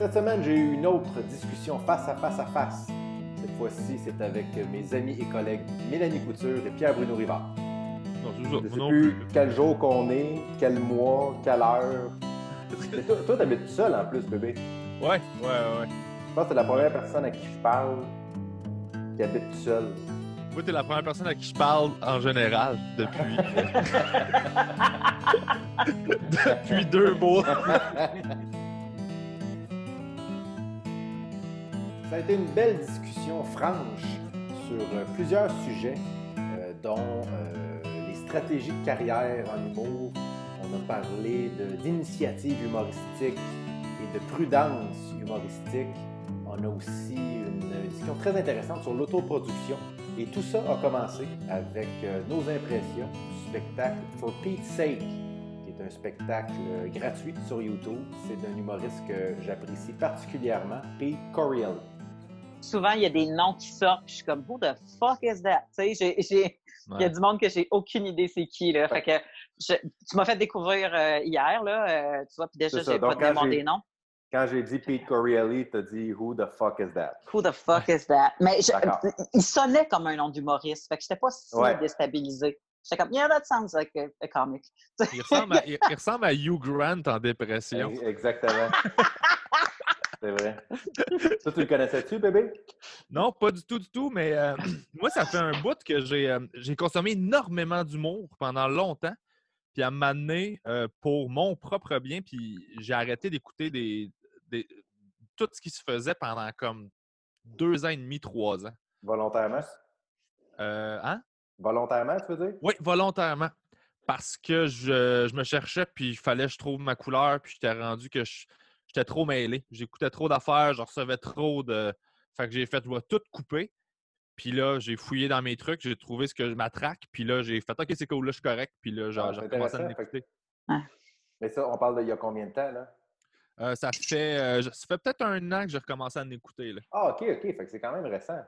Cette semaine, j'ai eu une autre discussion face à face à face. Cette fois-ci, c'est avec mes amis et collègues Mélanie Couture et Pierre-Bruno Rivard. Non, c'est ça. Je Moi ne sais non plus plus. quel jour qu'on est, quel mois, quelle heure. Mais toi, toi, t'habites tout seul en plus, bébé. Ouais, ouais, ouais. Je pense que c'est la première personne à qui je parle qui habite tout seul. Moi, t'es la première personne à qui je parle en général depuis. depuis deux mois. Ça a été une belle discussion franche sur euh, plusieurs sujets, euh, dont euh, les stratégies de carrière en humour. On a parlé d'initiatives humoristiques et de prudence humoristique. On a aussi une discussion très intéressante sur l'autoproduction. Et tout ça a commencé avec nos impressions du spectacle For Pete's Sake, qui est un spectacle gratuit sur YouTube. C'est d'un humoriste que j'apprécie particulièrement, Pete Coriel. Souvent, il y a des noms qui sortent, puis je suis comme, who the fuck is that? Tu sais, j'ai- j'ai- il y a du monde que j'ai aucune idée c'est qui, là. Fait que je- tu m'as fait découvrir euh, hier, là, euh, tu vois, puis déjà, j'ai pas demandé j'ai- nom. Quand j'ai dit Pete Corielli, t'as dit Who the fuck is that? Who the fuck is that? Mais je- il sonnait comme un nom d'humoriste, fait que j'étais pas si Ouais. déstabilisée. J'étais comme, yeah, that sounds like a, a comic. Il ressemble, à, il, il ressemble à Hugh Grant en dépression. Ex- Exactement. C'est vrai. Ça, tu le connaissais-tu, bébé? Non, pas du tout, du tout, mais euh, moi, ça fait un bout que j'ai euh, j'ai consommé énormément d'humour pendant longtemps. Puis à donné, euh, pour mon propre bien, puis j'ai arrêté d'écouter des, des- tout ce qui se faisait pendant comme deux ans et demi, trois ans. Volontairement? Euh, hein? Volontairement, tu veux dire? Oui, volontairement. Parce que je, je me cherchais, puis il fallait que je trouve ma couleur, puis j'étais rendu que je- j'étais trop mêlé. J'écoutais trop d'affaires, je recevais trop de. Fait que j'ai fait, je vais tout couper. Puis là, j'ai fouillé dans mes trucs, j'ai trouvé ce que je m'attraque, puis là, j'ai fait, OK, c'est cool, là, je suis correct, puis là, j'ai Ah, j'ai recommencé à l'écouter. Mais ça, on parle d'il y a combien de temps, là? Euh, ça fait, euh, ça fait peut-être un an que j'ai recommencé à l'écouter. là. Ah, OK, OK. Fait que c'est quand même récent.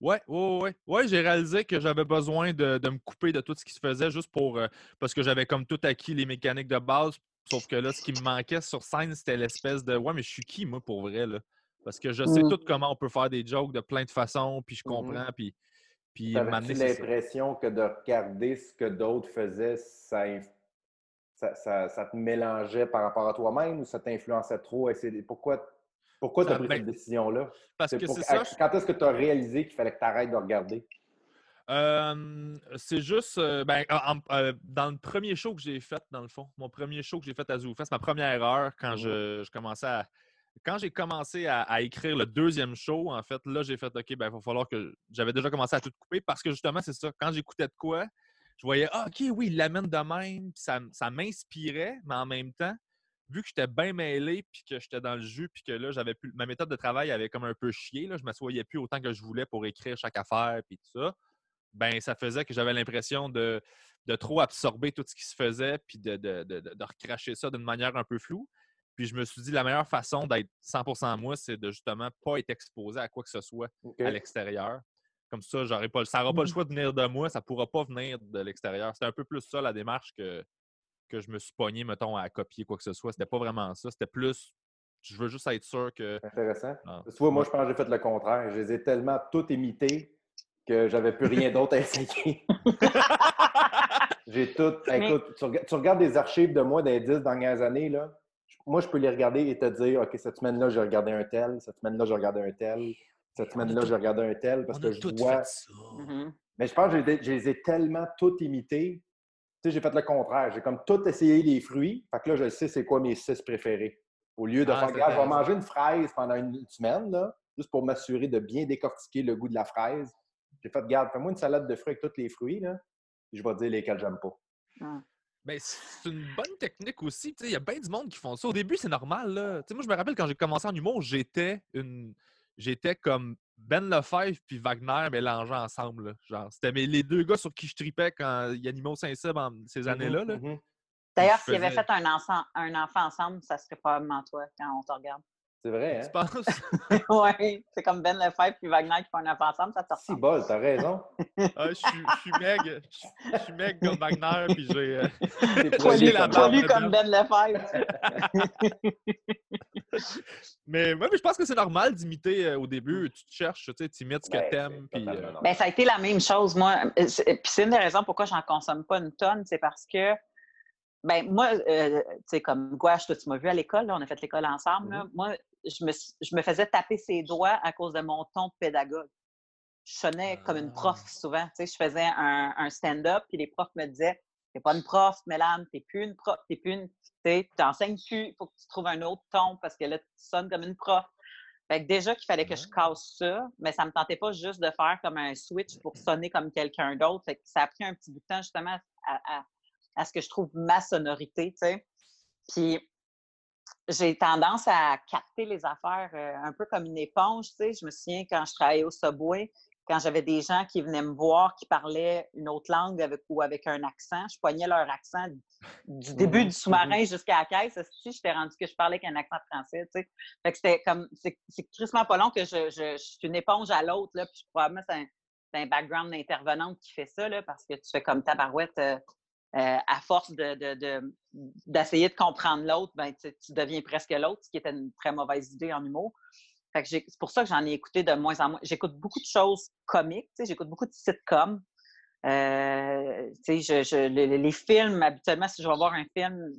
Ouais, ouais, ouais. Ouais, j'ai réalisé que j'avais besoin de, de me couper de tout ce qui se faisait juste pour. euh, parce que j'avais comme tout acquis les mécaniques de base. Sauf que là, ce qui me manquait sur scène, c'était l'espèce de Ouais, mais je suis qui, moi, pour vrai, là? Parce que je sais Mm. tout comment on peut faire des jokes de plein de façons, puis je Mhm. comprends, puis. Puis, ça. l'impression que de regarder ce que d'autres faisaient, ça, ça, ça- ça te mélangeait par rapport à toi-même ou ça t'influençait trop? Et Pourquoi, pourquoi tu as pris ben, cette décision-là? Parce que pour- c'est ça. Quand est-ce que tu as réalisé qu'il fallait que tu arrêtes de regarder? Euh, c'est juste euh, ben, en- en- euh, dans le premier show que j'ai fait, dans le fond, mon premier show que j'ai fait à ZooFest, ma première heure, quand Mhm. je, je commençais à. Quand j'ai commencé à, à écrire le deuxième show, en fait, là, j'ai fait OK, ben, il va falloir que. J'avais déjà commencé à tout couper parce que justement, c'est ça. Quand j'écoutais de quoi, je voyais Ah, OK, oui, il l'amène de même, puis ça, ça m'inspirait, mais en même temps, vu que j'étais bien mêlé, puis que j'étais dans le jus, puis que là, j'avais plus. Ma méthode de travail avait comme un peu chié, là, je m'assoyais plus autant que je voulais pour écrire chaque affaire, puis tout ça ben ça faisait que j'avais l'impression de, de trop absorber tout ce qui se faisait, puis de, de, de, de recracher ça d'une manière un peu floue. Puis je me suis dit, la meilleure façon d'être 100% moi, c'est de justement pas être exposé à quoi que ce soit à l'extérieur. Comme ça, j'aurais pas, ça n'aura pas le Mhm. choix de venir de moi, ça pourra pas venir de l'extérieur. C'était un peu plus ça la démarche que, que je me suis pogné, mettons, à copier quoi que ce soit. C'était pas vraiment ça. C'était plus, je veux juste être sûr que. Intéressant. Ah, Tu vois, moi, je pense que j'ai fait le contraire. Je les ai tellement tout imités que j'avais plus rien d'autre à essayer. j'ai tout. Mais- Écoute, tu, rega- tu regardes des archives de moi des dix dernières années, là. Moi, je peux les regarder et te dire OK, cette semaine-là, j'ai regardé un tel, cette semaine-là, j'ai regardé un tel, cette semaine-là, j'ai regardé un tel, parce On que a je tout vois. fait ça. Mhm. Mais je pense que je les ai- tellement tout imités. Tu sais, j'ai fait le contraire. J'ai comme tout essayé les fruits. Fait que là, je sais c'est quoi mes six préférés. Au lieu de Ah, faire, je vais manger une fraise pendant une semaine, là, juste pour m'assurer de bien décortiquer le goût de la fraise. J'ai fait, regarde, fais-moi une salade de fruits avec tous les fruits, là, puis je vais te dire lesquels j'aime pas. Ben, c'est une bonne technique aussi. Tu sais, Il y a bien du monde qui font ça. Au début, c'est normal. Là. Tu sais, Moi, je me rappelle quand j'ai commencé en humour, j'étais une. J'étais comme Ben Lefebvre puis Wagner mélangés ensemble. là. Genre, c'était mes- les deux gars sur qui je tripais quand il y a Animaux Saint-Cybe en ces années-là. là. Mhm, mhm. D'ailleurs, s'ils avaient faisais- fait un enfant, un enfant ensemble, ça serait probablement toi quand on te regarde. C'est vrai, Tu hein? penses? ouais, c'est comme Ben Lefebvre et Wagner qui font un enfant ensemble, ça te Si ressemble. bol, t'as raison. Ah, je suis je suis meg. Je suis meg comme Wagner, puis j'ai. euh, poilu la comme barbe. Poilu Ben. comme Ben Lefebvre. Mais moi, mais je pense que c'est normal d'imiter euh, au début. Tu te cherches, tu sais, tu imites ce que Ouais, t'aimes. c'est Puis, euh. Ben, ça a été la même chose, moi. Euh, c'est- Puis c'est une des raisons pourquoi j'en consomme pas une tonne, c'est parce que, ben, moi, euh, tu sais, comme Gouache, toi, tu m'as vu à l'école, là, on a fait l'école ensemble. là. Moi, je me, je me faisais taper ses doigts à cause de mon ton de pédagogue. Je sonnais comme une prof Ah. souvent. Tu sais, je faisais un, un stand-up, puis les profs me disaient T'es pas une prof, Mélane, t'es plus une prof, t'es plus une. Tu t'enseignes plus, il faut que tu trouves un autre ton parce que là, tu sonnes comme une prof. Fait que déjà qu'il fallait que je casse ça, mais ça me tentait pas juste de faire comme un switch pour sonner comme quelqu'un d'autre. Fait que ça a pris un petit bout de temps justement à, à- à ce que je trouve ma sonorité, tu sais. Puis j'ai tendance à capter les affaires euh, un peu comme une éponge, tu sais. Je me souviens quand je travaillais au Subway, quand j'avais des gens qui venaient me voir qui parlaient une autre langue avec, ou avec un accent, je poignais leur accent du début Mhm, du sous-marin jusqu'à la caisse. Si j'étais rendu que je parlais avec un accent français, tu sais. Fait que c'était comme, c'est crissement pas long que je, je, je suis une éponge à l'autre, là, puis je- probablement c'est un, background d'intervenante qui fait ça, là, parce que tu fais comme tabarouette, euh, euh, à force de, de- de- d'essayer de, comprendre l'autre, ben, tu, deviens presque l'autre, ce qui était une très mauvaise idée en humour. Fait que j'ai- c'est pour ça que j'en ai écouté de moins en moins. J'écoute beaucoup de choses comiques, j'écoute beaucoup de sitcoms. Euh, je, je- les, les films, habituellement, si je vais voir un film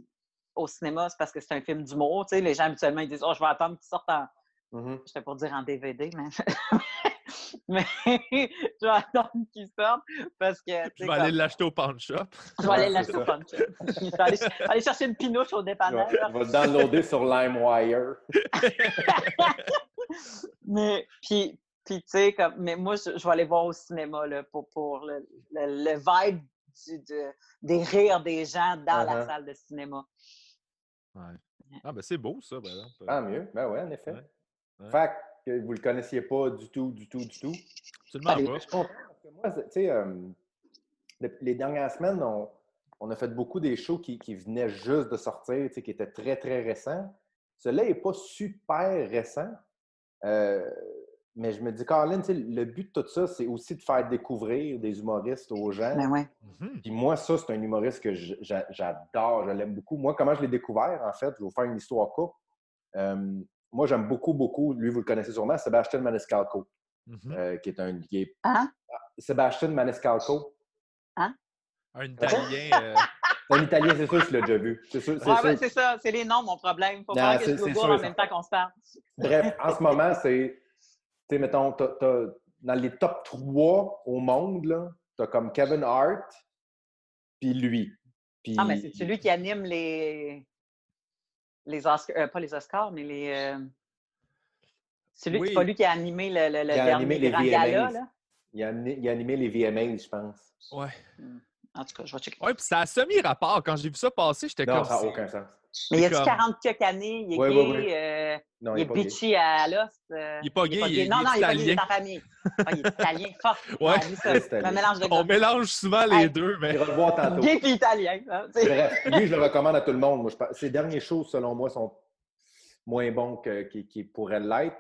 au cinéma, c'est parce que c'est un film d'humour. Les gens, habituellement, ils disent « Oh, je vais attendre qu'il sorte en... Mhm. » Je pour dire en DVD, mais... mais je vais attendre qu'il sorte parce que... tu je vais aller l'acheter au pawn shop. je vais aller l'acheter au ça. punch. je vais aller, aller chercher une pinouche au dépanneur. vais le downloader sur LimeWire. mais puis, puis tu sais, comme, mais moi, je, je vais aller voir au cinéma là, pour, pour le, le, le vibe du- de- des rires des gens dans la Uh-huh. salle de cinéma. Ouais. Ah, ben c'est beau, ça, par exemple. Ah, mieux. Ben ouais, en effet. Ouais. Ouais. Fait que vous le connaissiez pas du tout, du tout, du tout. Absolument Allez, pas. Je comprends, parce que moi, tu sais, euh, le- les dernières semaines, on, on a fait beaucoup des shows qui, qui venaient juste de sortir, tu sais, qui étaient très, très récents. Celui-là n'est pas super récent. Euh, mais je me dis, Caroline, tu sais, le but de tout ça, c'est aussi de faire découvrir des humoristes aux gens. Ben ouais. Mhm. Puis moi, ça, c'est un humoriste que j'adore, je l'aime beaucoup. Moi, comment je l'ai découvert, en fait, je vais vous faire une histoire courte. Euh, moi, j'aime beaucoup, beaucoup, lui, vous le connaissez sûrement, Sébastien Maniscalco, Mhm. euh, qui est un. Qui est... Hein? Sébastien Maniscalco, Un Italien. euh, un Italien, c'est sûr tu l'as déjà vu. C'est sûr. c'est Ouais, sûr. ben, c'est ça, c'est les noms, mon problème. Faut Non, pas que c'est- je c'est Google sûr, en ça. même temps qu'on se parle. Bref, en ce moment, c'est. Tu sais, mettons, t'as- t'as- dans les top 3 au monde, là, t'as comme Kevin Hart, puis lui. Ah, mais c'est celui qui anime les. Les Oscars. euh, pas les Oscars, mais les. euh, Celui, Oui. C'est pas lui qui a animé le, le, le a dernier grand gala, là. Il a, animé, il a animé les VMAs, je pense. Ouais. En tout cas, je vais checker. Ouais, puis ça a semi-rapport. Quand j'ai vu ça passer, j'étais Non, comme. ça n'a aucun sens. Mais il a-tu comme- 40 quelques années? Il est Ouais, gay, ouais, ouais. Non, il est pas gay. bitchy à l'os. euh, Il est pas gay, il est- Non, il non, il est pas gay, il est italien. en famille. Il est italien, fuck. Ouais. Oublie ça. Il est italien. Un mélange de On mélange souvent les Hey. deux, mais. Je vais le voir tantôt. Gay puis italien. hein. Bref, lui, je le recommande à tout le monde. Moi, je pense- Ses derniers shows, selon moi, sont moins bons que- qu'ils pourraient l'être.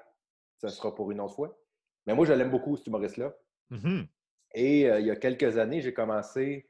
Ça sera pour une autre fois. Mais moi, je l'aime beaucoup, cet humoriste-là. Mhm. Et euh, il y a quelques années, j'ai commencé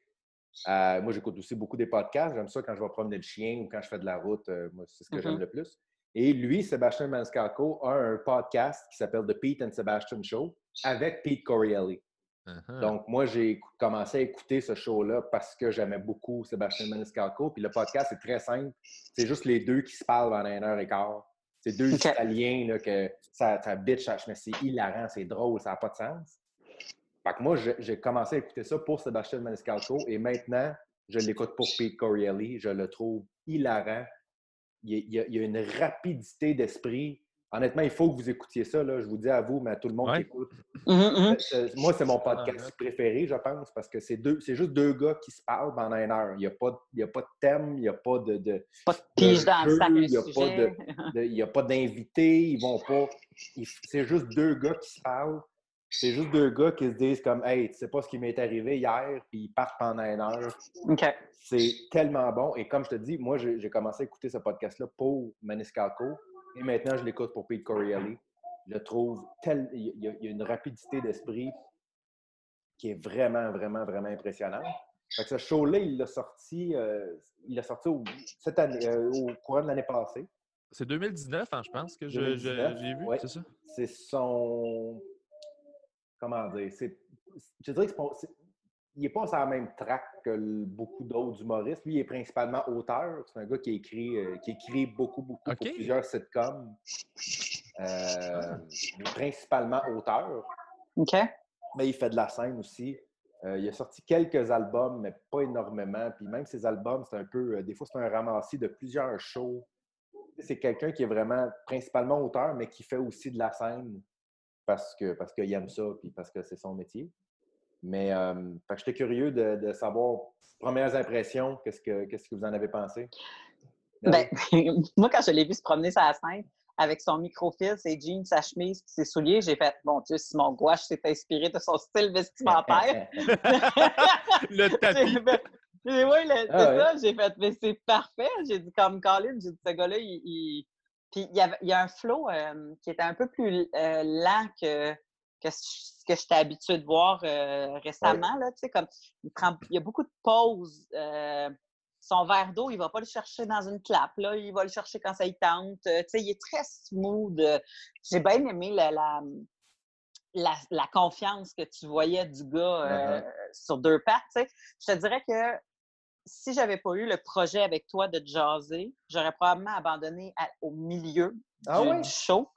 à. Moi, j'écoute aussi beaucoup des podcasts. J'aime ça quand je vais promener le chien ou quand je fais de la route. euh, moi, c'est ce que j'aime le plus. Et lui, Sébastien Maniscalco, a un podcast qui s'appelle The Pete and Sebastian Show avec Pete Corielli. Mhm. Donc, moi, j'ai commencé à écouter ce show-là parce que j'aimais beaucoup Sébastien Maniscalco. Puis le podcast, c'est très simple. C'est juste les deux qui se parlent pendant une heure et quart. C'est deux Ok. Italiens là, que ça, ça bitch, mais c'est hilarant, c'est drôle, ça n'a pas de sens. Fait que moi, j'ai j'ai commencé à écouter ça pour Sébastien Maniscalco et maintenant, je l'écoute pour Pete Corielli. Je le trouve hilarant. Il y a, il y une rapidité d'esprit. Honnêtement, il faut que vous écoutiez ça. Là. Je vous dis à vous, mais à tout le monde Ouais. qui écoute. Mhm, mhm. C'est- Moi, c'est mon podcast préféré, je pense, parce que c'est deux, c'est juste deux gars qui se parlent pendant une heure. Il n'y a, pas de- il y a pas de thème, il n'y a pas de, de- Pas de pige dans le jeu, sac, il y a un pas sujet. de- il n'y a pas d'invités, ils vont pas. C'est juste deux gars qui se parlent. C'est juste deux gars qui se disent comme Hey, tu sais pas ce qui m'est arrivé hier, puis ils partent pendant une heure. OK. C'est tellement bon. Et comme je te dis, moi, j'ai commencé à écouter ce podcast-là pour Maniscalco. Et maintenant, je l'écoute pour Pete Corielli. Je le trouve tel. Il y a, il y a une rapidité d'esprit qui est vraiment, vraiment, vraiment impressionnante. Fait que ce show-là, il l'a sorti, euh, il l'a sorti au, cette année, euh, au courant de l'année passée. C'est 2019, hein, je pense, que je- je- 2019, j'ai vu, ouais. c'est ça? C'est son. Comment dire? C'est, je dirais que c'est pas- c'est- il n'est pas sur la même track que beaucoup d'autres humoristes. Lui, il est principalement auteur. C'est un gars qui écrit, euh, qui écrit beaucoup, beaucoup pour plusieurs sitcoms. Euh, il est principalement auteur, OK? mais il fait de la scène aussi. Euh, il a sorti quelques albums, mais pas énormément. Puis même ses albums, c'est un peu. euh, des fois, c'est un ramassis de plusieurs shows. C'est quelqu'un qui est vraiment principalement auteur, mais qui fait aussi de la scène parce que parce qu'il aime ça, puis parce que c'est son métier. Mais euh, j'étais curieux de, de savoir, premières impressions, qu'est-ce que, qu'est-ce que vous en avez pensé? Ben, moi, quand je l'ai vu se promener sur la scène avec son microfilm, ses jeans, sa chemise, puis ses souliers, j'ai fait Mon Dieu, Simon Gouache s'est inspiré de son style vestimentaire. Le tapis. J'ai fait- j'ai- oui, Ah c'est ouais. ça. J'ai fait, mais c'est parfait. J'ai dit, comme Colin, j'ai dit, ce gars-là, il. il- Puis il y, il y a un flow euh, qui était un peu plus euh, lent que, que ce que j'étais habituée de voir euh, récemment. Là, tu sais, comme, il, prend, il y a beaucoup de pauses. son verre d'eau, il va pas le chercher dans une clap. Là, il va le chercher quand ça y tente. Tu sais, il est très smooth. J'ai bien aimé la, la, la, la confiance que tu voyais du gars Uh-huh. sur deux pattes. Je te dirais que si j'avais pas eu le projet avec toi de jaser, j'aurais probablement abandonné à- au milieu Ah du, du show.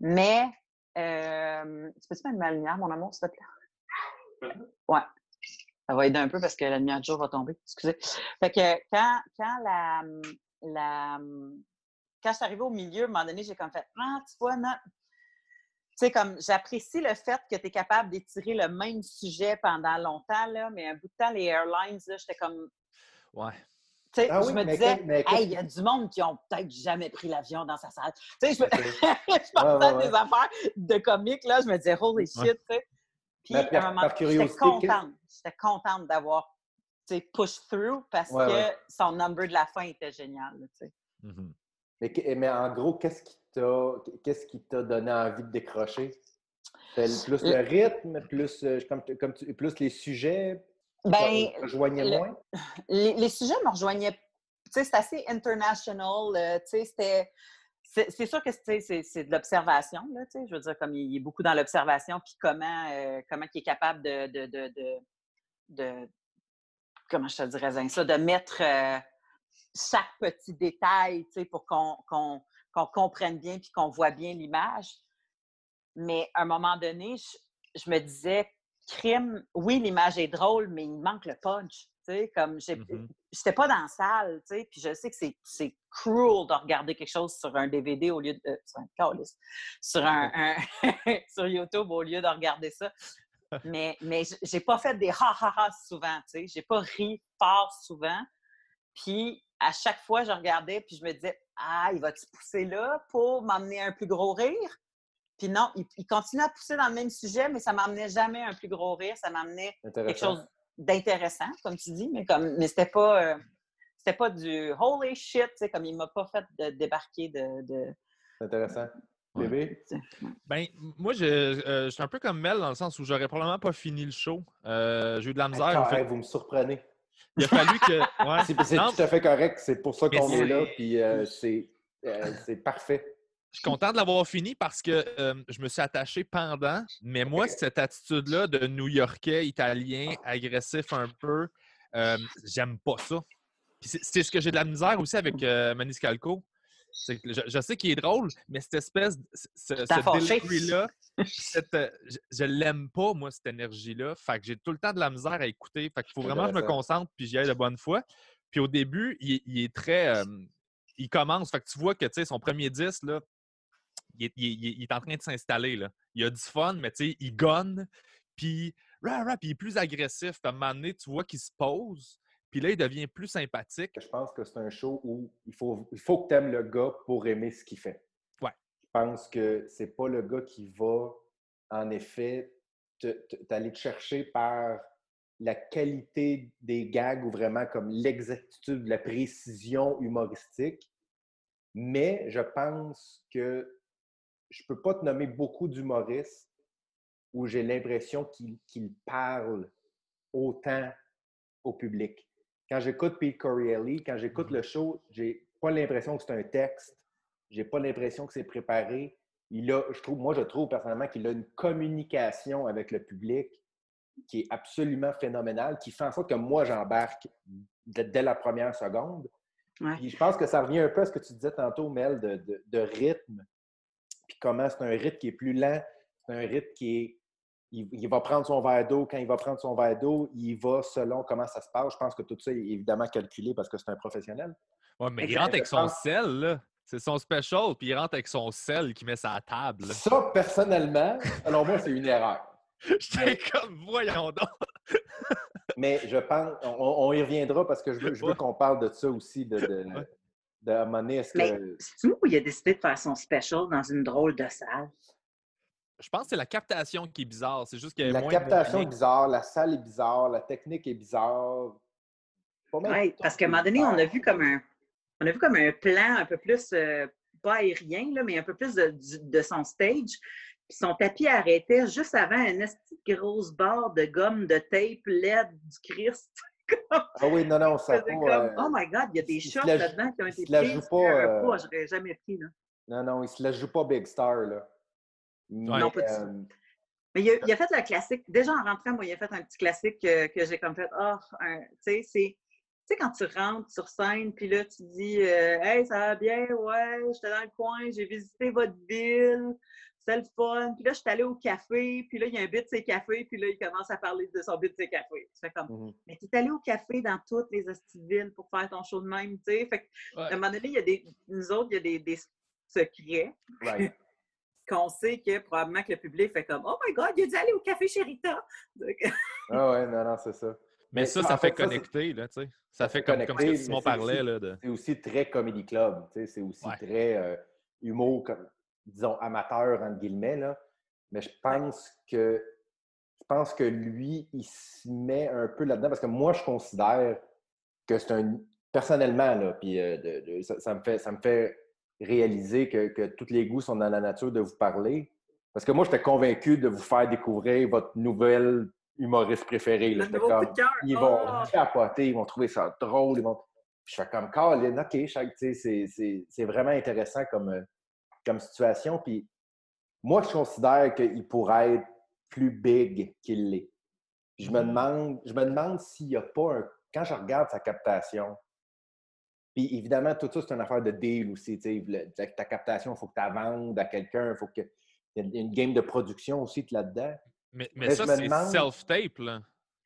Mais, euh, tu peux-tu mettre ma lumière, mon amour, s'il te plaît? Ouais. Ça va aider un peu parce que la lumière de jour va tomber. Excusez. Fait que quand, quand la, la quand je suis arrivée au milieu, à un moment donné, j'ai comme fait Ah, tu vois, non. Tu sais, comme j'apprécie le fait que tu es capable d'étirer le même sujet pendant longtemps, là, mais un bout de temps, les airlines, là, j'étais comme. Ouais. Tu sais, Ah je oui, me mais disais, mais hey, il y a du monde qui ont peut-être jamais pris l'avion dans sa salle. Tu sais, je, me... Ok. je pensais Ouais, ouais, à ouais. des affaires de comiques, là, je me disais, holy shit, Ouais. tu sais. Puis, Mais à un moment j'étais contente. J'étais contente d'avoir, tu sais, push through parce Ouais, que ouais. son number de la fin était génial, tu sais. Mhm. Mais, mais en gros, qu'est-ce qui t'a qu'est-ce qui t'a donné envie de décrocher? Plus le rythme, plus, euh, comme, comme tu- plus les sujets, Ben, te rejoignaient le- moins? les, les sujets me rejoignaient. C'est assez international. euh, c'était. C'est sûr que c'est de l'observation. Je veux dire, comme il est beaucoup dans l'observation, puis comment, euh, comment il est capable de. de, de, de- comment je te dirais ça? De mettre euh, chaque petit détail, pour qu'on qu'on- qu'on comprenne bien puis qu'on voit bien l'image. Mais à un moment donné, je, je me disais, crime, oui, l'image est drôle, mais il manque le punch. Comme. Mhm. J'étais pas dans la salle, puis je sais que c'est- cruel de regarder quelque chose sur un DVD au lieu de. euh, sur un sur, un, un- sur YouTube au lieu de regarder ça. Mais, mais j'ai pas fait des ha ha ha souvent, tu sais. J'ai pas ri fort souvent. Puis à chaque fois, je regardais, puis je me disais, ah, il va-tu pousser là pour m'emmener un plus gros rire? Puis non, il, il continue à pousser dans le même sujet, mais ça m'emmenait jamais un plus gros rire. Ça m'emmenait quelque chose d'intéressant, comme tu dis, mais comme mais c'était pas euh, c'était pas du holy shit, tu sais, comme il m'a pas fait de débarquer de. de- C'est intéressant. Bébé? Ben, moi, je, euh, je suis un peu comme Mel dans le sens où j'aurais probablement pas fini le show. Euh, j'ai eu de la misère. Attends, fait. hey, vous me surprenez. Il a fallu que. Ouais. C'est tout à fait correct. C'est pour ça qu'on est là. Puis euh, c'est euh, c'est parfait. Je suis content de l'avoir fini parce que euh, je me suis attaché pendant. Mais moi, cette attitude-là de New-Yorkais, italien, agressif un peu, euh, j'aime pas ça. C'est- ce que j'ai de la misère aussi avec euh, Maniscalco. Que je, je sais qu'il est drôle, mais cette espèce, de- ce, ce cette, euh, je, je l'aime pas, moi, cette énergie-là. Fait que j'ai tout le temps de la misère à écouter. Fait qu'il faut vraiment que je me concentre puis j'y aille de bonne foi. Puis au début, il, il est très. euh, il commence. Fait que tu vois que tu sais, son premier 10, là, il est, il est- il est en train de s'installer. là. Il a du fun, mais tu sais, il gonne. Puis, puis il est plus agressif. Puis à un moment donné, tu vois qu'il se pose. Puis là, il devient plus sympathique. Je pense que c'est un show où il faut, il faut que tu aimes le gars pour aimer ce qu'il fait. Ouais. Je pense que c'est pas le gars qui va, en effet, te- t'aller te chercher par la qualité des gags ou vraiment comme l'exactitude, la précision humoristique. Mais je pense que je ne peux pas te nommer beaucoup d'humoristes où j'ai l'impression qu'ils parlent autant au public. Quand j'écoute Pete Corielli, quand j'écoute le show, j'ai pas l'impression que c'est un texte. J'ai pas l'impression que c'est préparé. Il a, je trouve, moi, je trouve personnellement qu'il a une communication avec le public qui est absolument phénoménale, qui fait en sorte que moi, j'embarque dès la première seconde. je pense que ça revient un peu à ce que tu disais tantôt, Mel, de, rythme. Comment c'est un rythme qui est plus lent, c'est un rythme qui est. Il, va prendre son verre d'eau. Quand il va prendre son verre d'eau, il va selon comment ça se passe. Je pense que tout ça est évidemment calculé parce que c'est un professionnel. Oui, mais il rentre avec son sel, là. C'est son special, puis il rentre avec son sel qui met sa table. Ça, personnellement, alors moi, c'est une erreur. J'étais comme, voyons donc. mais je pense, on, y reviendra parce que je veux, qu'on parle de ça aussi, de, de, de un est-ce que... C'est où il a décidé de faire son special dans une drôle de salle? Je pense que c'est la captation qui est bizarre. C'est juste que La captation est bizarre, la salle est bizarre, la technique est bizarre. Oui, parce qu'à un moment donné, on a vu comme un on a vu comme un plan un peu plus, euh, pas aérien, là, mais un peu plus de, son stage. Puis son tapis arrêtait juste avant une grosse barre de gomme de tape LED du Christ. Ah oui, non, non, ça pas... Euh, oh my God, il y a des shots là-dedans qui ont été pris. Joue pas, euh... j'aurais jamais pris. Là. Non, non, il se la joue pas Big Star, là. non, pas euh... Mais il a, il a, fait le classique. Déjà en rentrant, moi, il a fait un petit classique que, que j'ai comme fait. oh, tu sais, c'est sais, quand tu rentres sur scène, puis là, tu dis euh, Hey, ça va bien, ouais, j'étais dans le coin, j'ai visité votre ville, c'est le fun. Puis là, je suis allée au café, puis là, il y a un but de ses cafés, puis là, il commence à parler de son but de ses cafés. Tu fais comme mmh Mais tu es allé au café dans toutes les villes pour faire ton show de même, tu sais? Fait qu'à un moment donné, il y a des, nous autres, il y a des, des secrets. qu'on sait que probablement que le public fait comme Oh my God, il a dû aller au café chez Rita. ah ouais, non, non, c'est ça. Mais, ça, ça, fait connecter, là, tu sais. Ça, fait comme, comme ce que Simon parlait. là. De... C'est aussi très comedy club, tu sais. C'est aussi très euh, humour, comme, disons, amateur, entre guillemets, là. Mais je pense que je pense que lui, il se met un peu là-dedans parce que moi, je considère que c'est un. Personnellement, là, puis euh, ça, me fait, ça me fait réaliser que, que tous les goûts sont dans la nature de vous parler. Parce que moi, j'étais convaincu de vous faire découvrir votre nouvelle humoriste préféré. Là. Comme, ils vont oh! capoter, ils vont trouver ça drôle. Ils vont... je fais comme, Colin, OK, c'est vraiment intéressant comme, euh, comme situation. Puis moi, je considère qu'il pourrait être plus big qu'il l'est. Je me mm. demande, je me demande s'il n'y a pas un. Quand je regarde sa captation, puis évidemment, tout ça, c'est une affaire de deal aussi. Ta captation, il faut que tu la vendes à quelqu'un, il faut que. Il y a une game de production aussi là-dedans. Mais, mais, ça, c'est self-tape, là.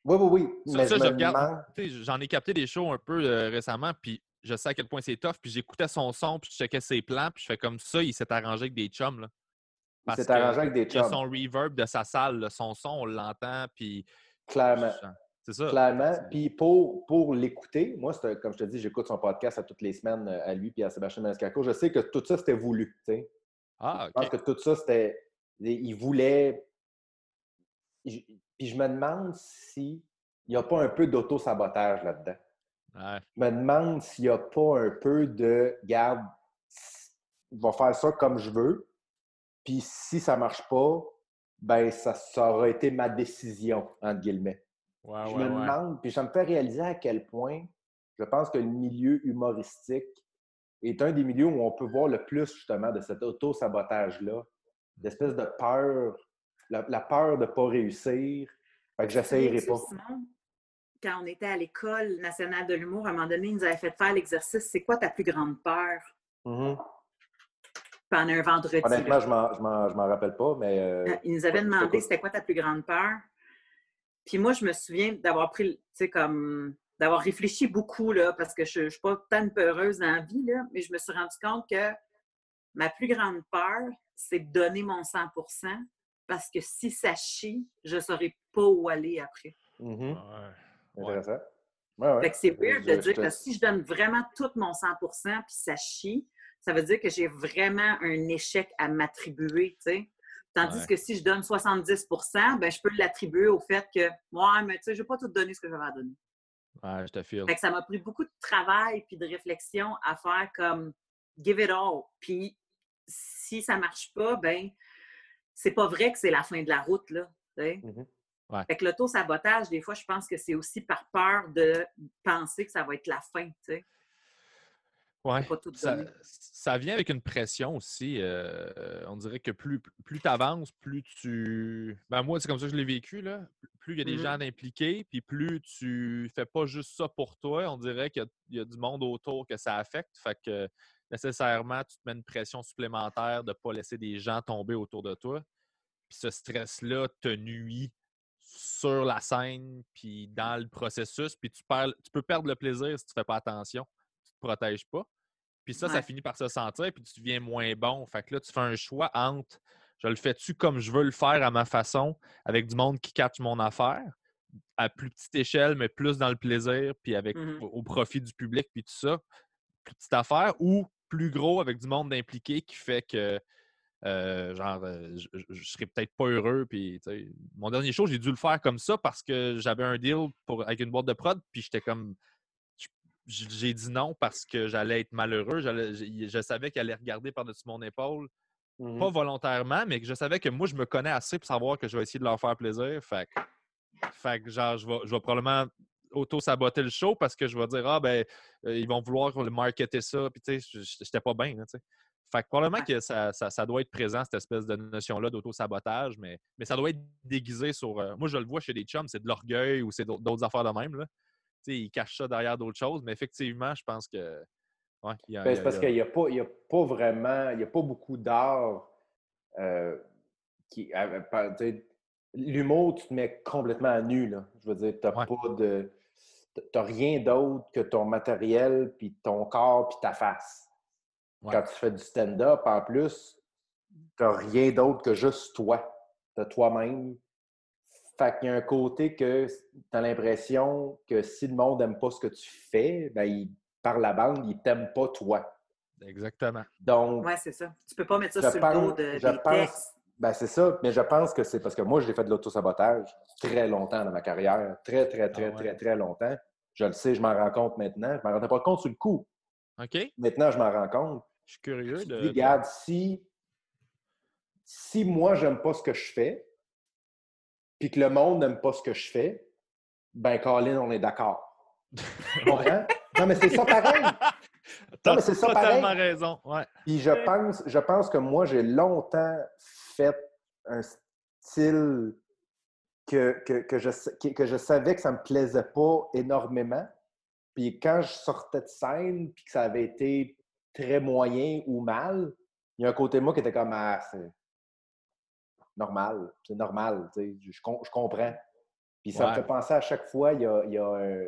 Oui, oui, oui. Ça, je J'en ai capté des shows un peu euh, récemment, puis je sais à quel point c'est tough, puis j'écoutais son son, puis je checkais ses plans, puis je fais comme ça, il s'est arrangé avec des chums, là. il s'est arrangé avec des chums. Il a son reverb de sa salle, son son, on l'entend, puis... Clairement. C'est ça. Clairement. Puis pour, pour l'écouter, moi, comme je te dis, j'écoute son podcast à toutes les semaines euh, à lui puis à Sébastien Maniscalco. Je sais que tout ça, c'était voulu. Ah, OK. Je pense que tout ça, c'était. Il voulait puis je me demande s'il n'y a pas un peu d'auto-sabotage là-dedans. Je me demande s'il n'y a pas un peu de garde, va faire ça comme je veux, puis si ça ne marche pas, ben ça, ça aura été ma décision, entre guillemets. je me demande, puis ça me fait réaliser à quel point je pense que le milieu humoristique est un des milieux où on peut voir le plus justement de cet auto-sabotage-là, d'espèce de peur la, peur de ne pas réussir. Fait que pas. Quand on était à l'École nationale de l'humour, à un moment donné, ils nous avaient fait faire l'exercice C'est quoi ta plus grande peur? Mm-hmm. Pendant un vendredi. Honnêtement, je ne m'en rappelle pas, mais. Euh, euh, ils nous avaient demandé c'était quoi ta plus grande peur. Puis moi, je me souviens d'avoir pris, tu sais, comme d'avoir réfléchi beaucoup, là, parce que je ne suis pas tant peureuse dans la vie, là, mais je me suis rendu compte que ma plus grande peur, c'est de donner mon 100% parce que si ça chie, je ne saurais pas où aller après. Mm Intéressant. c'est weird de dire que si je donne vraiment tout mon 100% puis ça chie, ça veut dire que j'ai vraiment un échec à m'attribuer, Tandis que si je donne 70% ben, je peux l'attribuer au fait que, moi, mais tu sais, je vais pas tout donner ce que j'avais à donner. Ouais, je te file. ça m'a pris beaucoup de travail puis de réflexion à faire comme, give it all. Puis si ça marche pas, ben c'est pas vrai que c'est la fin de la route, là. Mhm. Ouais. Fait que l'auto-sabotage, des fois, je pense que c'est aussi par peur de penser que ça va être la fin, tu sais. Ouais. Ça, vient avec une pression aussi. euh, on dirait que plus, plus tu avances, plus tu. Ben moi, c'est comme ça que je l'ai vécu. Là. Plus il y a des Mhm. gens impliqués, puis plus tu fais pas juste ça pour toi, on dirait qu'il y y, a du monde autour que ça affecte. Fait que nécessairement, tu te mets une pression supplémentaire de ne pas laisser des gens tomber autour de toi. Puis ce stress-là te nuit sur la scène, puis dans le processus, puis tu, perds, tu peux perdre le plaisir si tu fais pas attention, tu te protèges pas. Puis ça, ça finit par se sentir, puis tu deviens moins bon. Fait que là, tu fais un choix entre je le fais-tu comme je veux le faire à ma façon, avec du monde qui catch mon affaire, à plus petite échelle, mais plus dans le plaisir, puis avec au au profit du public, puis tout ça, plus petite affaire, ou plus gros avec du monde impliqué qui fait que euh, genre euh, je, serais peut-être pas heureux. Puis, mon dernier show, j'ai dû le faire comme ça parce que j'avais un deal pour, avec une boîte de prod, puis j'étais comme j'ai dit non parce que j'allais être malheureux. Je, je savais qu'elle allait regarder par-dessus mon épaule. Mhm. Pas volontairement, mais que je savais que moi, je me connais assez pour savoir que je vais essayer de leur faire plaisir. Fait, que- fait que, genre, je vais, je vais probablement auto-saboter le show parce que je vais dire, ah, ben, euh, ils vont vouloir le marketer ça. Puis, tu sais, j'étais pas bien, tu sais. Fait que probablement que ça, ça- ça doit être présent, cette espèce de notion-là d'auto-sabotage, mais, mais ça doit être déguisé sur. euh, moi, je le vois chez des chums, c'est de l'orgueil ou c'est d'autres affaires de même. Là. Tu sais, ils cachent ça derrière d'autres choses, mais effectivement, je pense que. ouais, Ben, c'est parce il y a- qu'il n'y a, pas- il y a pas vraiment, il n'y a pas beaucoup d'art euh, qui. euh, L'humour, tu te mets complètement à nu. Là. Je veux dire, tu n'as Ouais. pas de. T'as rien d'autre que ton matériel, puis ton corps, puis ta face. Ouais. Quand tu fais du stand-up, en plus, tu n'as rien d'autre que juste toi. Tu as toi-même. Fait qu'il y a un côté que tu as l'impression que si le monde n'aime pas ce que tu fais, ben, il, par la bande, il t'aime pas toi. Exactement. Donc, Ouais, c'est ça. Tu peux pas mettre ça sur pense- le dos de, je des pense- textes. ben c'est ça. Mais je pense que c'est parce que moi, j'ai fait de l'autosabotage très longtemps dans ma carrière. Très, très, très, Ah ouais. très, très longtemps. Je le sais, je m'en rends compte maintenant. Je ne m'en rendais pas compte sur le coup. OK? Maintenant, je m'en rends compte. Je suis curieux de. regarde, si, si moi, j'aime pas ce que je fais, puis que le monde n'aime pas ce que je fais, ben, Colin, on est d'accord. Tu comprends? Non, mais c'est ça pareil. T'as mais c'est ça totalement pareil. raison. Ouais. Puis je pense, je pense que moi, j'ai longtemps fait un style que, que, que je, que, que je savais que ça me plaisait pas énormément. Puis quand je sortais de scène, puis que ça avait été très moyen ou mal, il y a un côté de moi qui était comme ah, c'est normal, c'est normal, je, com- je comprends. Puis ça me fait penser à chaque fois, il y a, il y a un-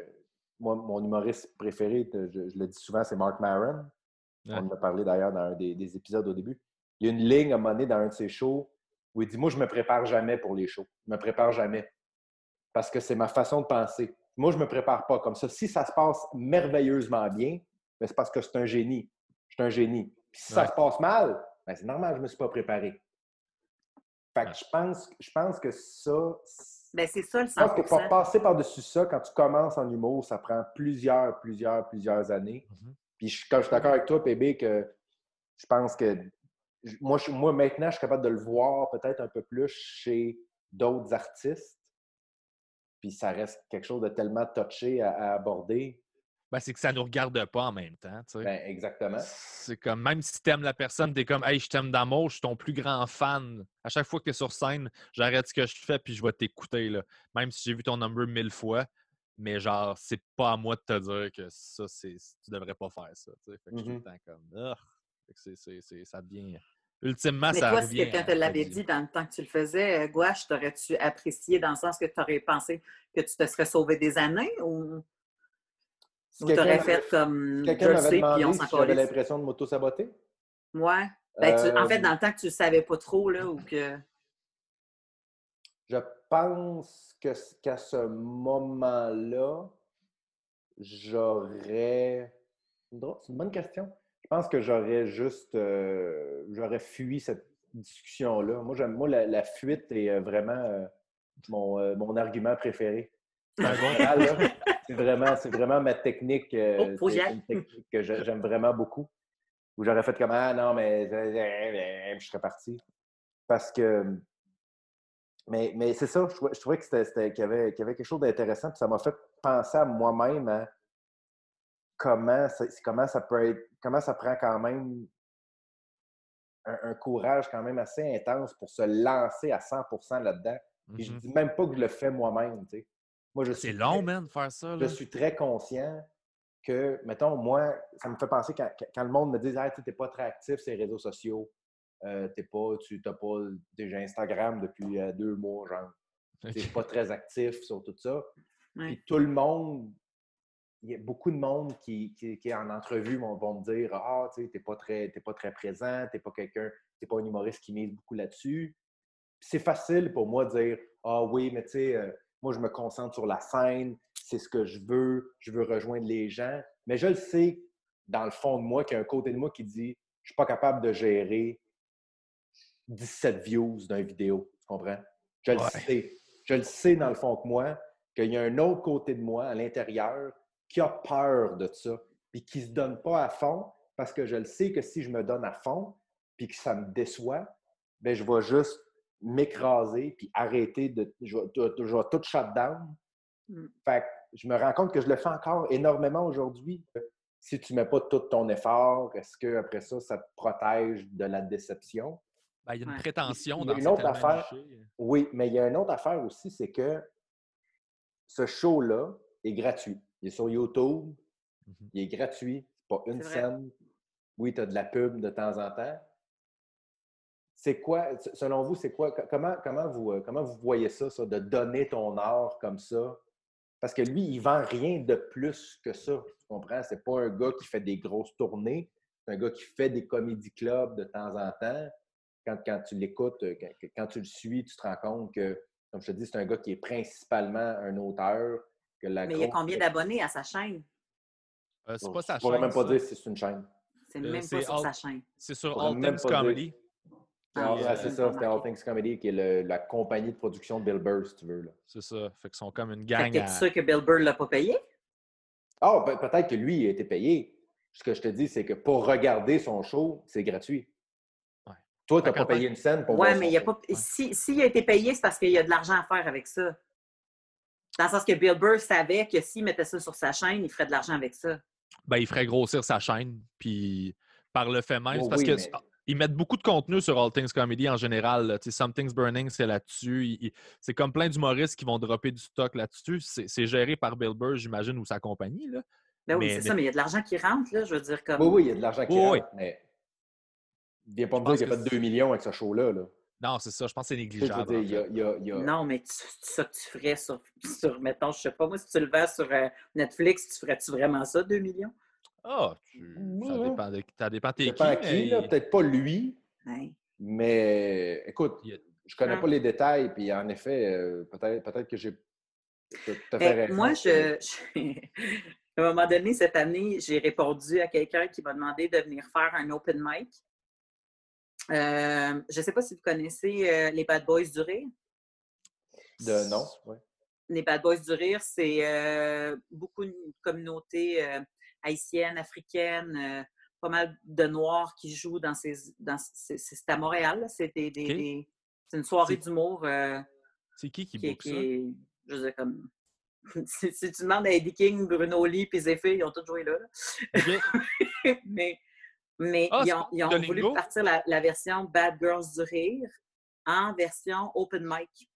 moi, mon humoriste préféré, je, je le dis souvent, c'est Mark Maron. Ouais. On en a parlé d'ailleurs dans un des, des épisodes au début. Il y a une ligne à un moment donné dans un de ses shows où il dit Moi, je me prépare jamais pour les shows. Je me prépare jamais. Parce que c'est ma façon de penser. Moi, je me prépare pas comme ça. Si ça se passe merveilleusement bien, ben, c'est parce que c'est un génie. Je suis un génie. Puis si ça se passe mal, ben, c'est normal, je ne me suis pas préparé. Fait que Ouais. je pense, je pense que ça. Ben, c'est ça le Je pense que pour 100 passer par-dessus ça, quand tu commences en humour, ça prend plusieurs, plusieurs, plusieurs années. Mhm. Puis je, quand je suis d'accord avec toi, PB, que je pense que moi, je- moi, maintenant, je suis capable de le voir peut-être un peu plus chez d'autres artistes. Puis ça reste quelque chose de tellement touché à, à aborder. Ben, c'est que ça ne nous regarde pas en même temps. tu sais. Ben, exactement. C'est comme, même si tu aimes la personne, tu es comme, hey, je t'aime d'amour, je suis ton plus grand fan. À chaque fois que tu es sur scène, j'arrête ce que je fais puis je vais t'écouter. là. Même si j'ai vu ton number mille fois. Mais genre, c'est pas à moi de te dire que ça, c'est tu devrais pas faire ça. tu sais. Fait que je suis tout le Mhm. temps comme. Fait que ça devient. Ultimement, Mais ça toi, si revient quelqu'un à- te à l'avait dire. dit dans le temps que tu le faisais, euh, Gouache, t'aurais-tu apprécié dans le sens que tu aurais pensé que tu te serais sauvé des années ou, Si t'aurais fait comme si quelqu'un je le m'avait sais, puis demandé on si s'en j'avais l'impression de m'auto-saboter? Ouais. Ben, tu- en Euh, fait, dans le temps que tu ne savais pas trop, là, ou que. Je pense que qu'à ce moment-là, j'aurais. C'est une bonne question. Je pense que j'aurais juste. euh, j'aurais fui cette discussion-là. Moi, j'aime, moi la, la fuite est euh, vraiment euh, mon, euh, mon argument préféré. En général, là, c'est vraiment, c'est vraiment ma technique. euh, Oh, c'est une technique que j'aime vraiment beaucoup. Ou j'aurais fait comme Ah non, mais je serais parti. Parce que. Mais, mais c'est ça, je, trouvais que c'était, qu'il, y avait, qu'il y avait quelque chose d'intéressant, puis ça m'a fait penser à moi-même à comment ça, comment ça peut être, comment ça prend quand même un, courage quand même assez intense pour se lancer à 100% là-dedans. Et je ne mm-hmm. dis même pas que je le fais moi-même. Tu sais. Moi, je C'est long, man, de faire ça. Je suis très conscient que, mettons, moi, ça me fait penser quand, quand le monde me dit hey, tu n'es pas très actif sur les réseaux sociaux, euh, pas, tu n'as pas déjà Instagram depuis euh, deux mois, genre. Tu n'es pas très actif sur tout ça. Puis tout le monde, il y a beaucoup de monde qui, qui, en entrevue vont, me dire Ah, tu n'es pas, très, pas très présent, tu n'es pas quelqu'un, tu pas un humoriste qui mise beaucoup là-dessus. C'est facile pour moi de dire Ah oui, mais tu sais, euh, moi, je me concentre sur la scène, c'est ce que je veux, je veux rejoindre les gens. Mais je le sais, dans le fond de moi, qu'il y a un côté de moi qui dit Je suis pas capable de gérer 17 views d'une vidéo. Tu comprends? Je le sais. Je le sais dans le fond de moi qu'il y a un autre côté de moi à l'intérieur qui a peur de ça, puis qui ne se donne pas à fond parce que je le sais que si je me donne à fond, puis que ça me déçoit, bien, je vais juste m'écraser puis arrêter de. Je vais, tout shut down. Mm. Fait que je me rends compte que je le fais encore énormément aujourd'hui. Si tu ne mets pas tout ton effort, est-ce que après ça, ça te protège de la déception? Ben, il y a une prétention dans une autre affaire. Oui, mais il y a une autre affaire aussi, c'est que ce show-là est gratuit. Il est sur YouTube, mmh il est gratuit, pas une scène. Oui, tu as de la pub de temps en temps. C'est quoi, selon vous, c'est quoi, comment, comment, vous, euh, comment vous voyez ça, ça, de donner ton art comme ça? Parce que lui, il vend rien de plus que ça. Tu comprends? C'est pas un gars qui fait des grosses tournées. C'est un gars qui fait des comédie clubs de temps en temps. Quand, quand tu l'écoutes, euh, quand, quand, tu le suis, tu te rends compte que, comme je te dis, c'est un gars qui est principalement un auteur. Que la Mais il y a combien d'abonnés à sa chaîne? Euh, c'est pas sa chaîne. Je pourrais même pas dire si c'est une chaîne. C'est même pas sur sa chaîne. C'est sur All Things Comedy. Ah, c'est ça, c'était All Things Comedy, qui est la compagnie de production de Bill Burr, si tu veux. C'est ça. Fait qu'ils sont comme une gang. Fait que sûr que Bill Burr l'a pas payé? Ah, peut-être que lui, il a été payé. Ce que je te dis, c'est que pour regarder son show, c'est gratuit. Ouais. Toi, tu n'as pas payé une scène pour ouais, voir mais il a pas... S'il si, a été payé, c'est parce qu'il y a de l'argent à faire avec ça. Dans le sens que Bill Burr savait que s'il mettait ça sur sa chaîne, il ferait de l'argent avec ça. Ben, il ferait grossir sa chaîne, puis par le fait même. parce que ils mettent beaucoup de contenu sur All Things Comedy en général. Something's Burning, c'est là-dessus. C'est comme plein d'humoristes qui vont dropper du stock là-dessus. C'est géré par Bill Burr, j'imagine, ou sa compagnie. Là. Ben oui, c'est ça, mais il y a de l'argent qui rentre, là, je veux dire. Comme... Oui, oui, il y a de l'argent qui rentre, mais viens pas me dire qu'il a fait 2 millions avec ce show-là. Là. Non, c'est ça, je pense que c'est négligeable. Non, mais tu, ça que tu ferais sur, sur, mettons, je sais pas, moi, si tu le vends sur euh, Netflix, tu ferais-tu vraiment ça, 2 millions? Ah, tu... ça dépend de ça dépend qui. Peut-être pas lui, mais écoute, je connais pas les détails, puis en effet, euh, peut-être peut que j'ai ben, Moi, je, à un moment donné, cette année, j'ai répondu à quelqu'un qui m'a demandé de venir faire un open mic. Euh, je ne sais pas si vous connaissez euh, les Bad Boys du Rire. De, non, oui. Les Bad Boys du Rire, c'est beaucoup de communautés haïtienne, africaine, euh, pas mal de Noirs qui jouent dans ces. Dans c'est à Montréal, c'est des, une soirée d'humour. Euh, c'est qui qui, qui, qui Je veux comme. si, tu demandes à Eddie King, Bruno Lee et Zéphé, ils ont tous joué là. mais mais ah, ils ont, voulu partir la, la, version Bad Girls du Rire en version open mic.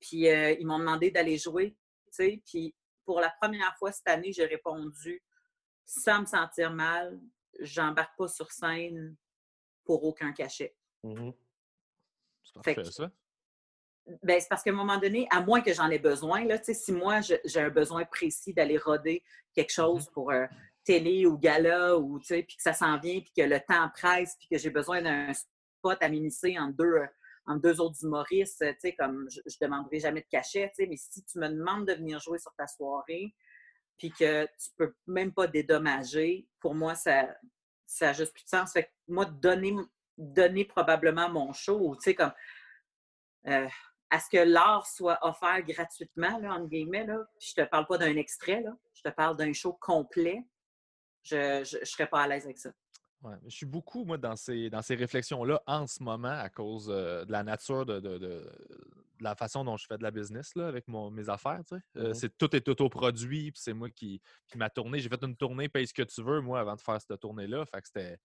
Puis euh, ils m'ont demandé d'aller jouer, tu sais, puis pour la première fois cette année, j'ai répondu sans me sentir mal, j'embarque pas sur scène pour aucun cachet. Mmh c'est parfait, ça? Ben, c'est parce qu'à un moment donné, à moins que j'en ai besoin, là, si moi j'ai un besoin précis d'aller roder quelque mmh chose pour euh, télé ou gala, ou puis que ça s'en vient, puis que le temps presse, puis que j'ai besoin d'un spot à m'initier en deux, en deux autres humoristes, comme je, ne demanderai jamais de cachet, mais si tu me demandes de venir jouer sur ta soirée, puis que tu peux même pas dédommager, pour moi, ça n'a juste plus de sens. Moi, donner, donner probablement mon show, tu sais, comme euh, à ce que l'art soit offert gratuitement, là, entre guillemets, là, je te parle pas d'un extrait, là, je te parle d'un show complet, je ne serais pas à l'aise avec ça. Ouais, je suis beaucoup, moi, dans ces, dans ces réflexions-là en ce moment à cause euh, de la nature de, de- de- de la façon dont je fais de la business là, avec mon- mes affaires. tu sais. Euh, Mhm. c'est, tout est autoproduit, puis c'est moi qui. Puis ma tournée, j'ai fait une tournée, paye ce que tu veux, moi, avant de faire cette tournée-là. Fait que c'était.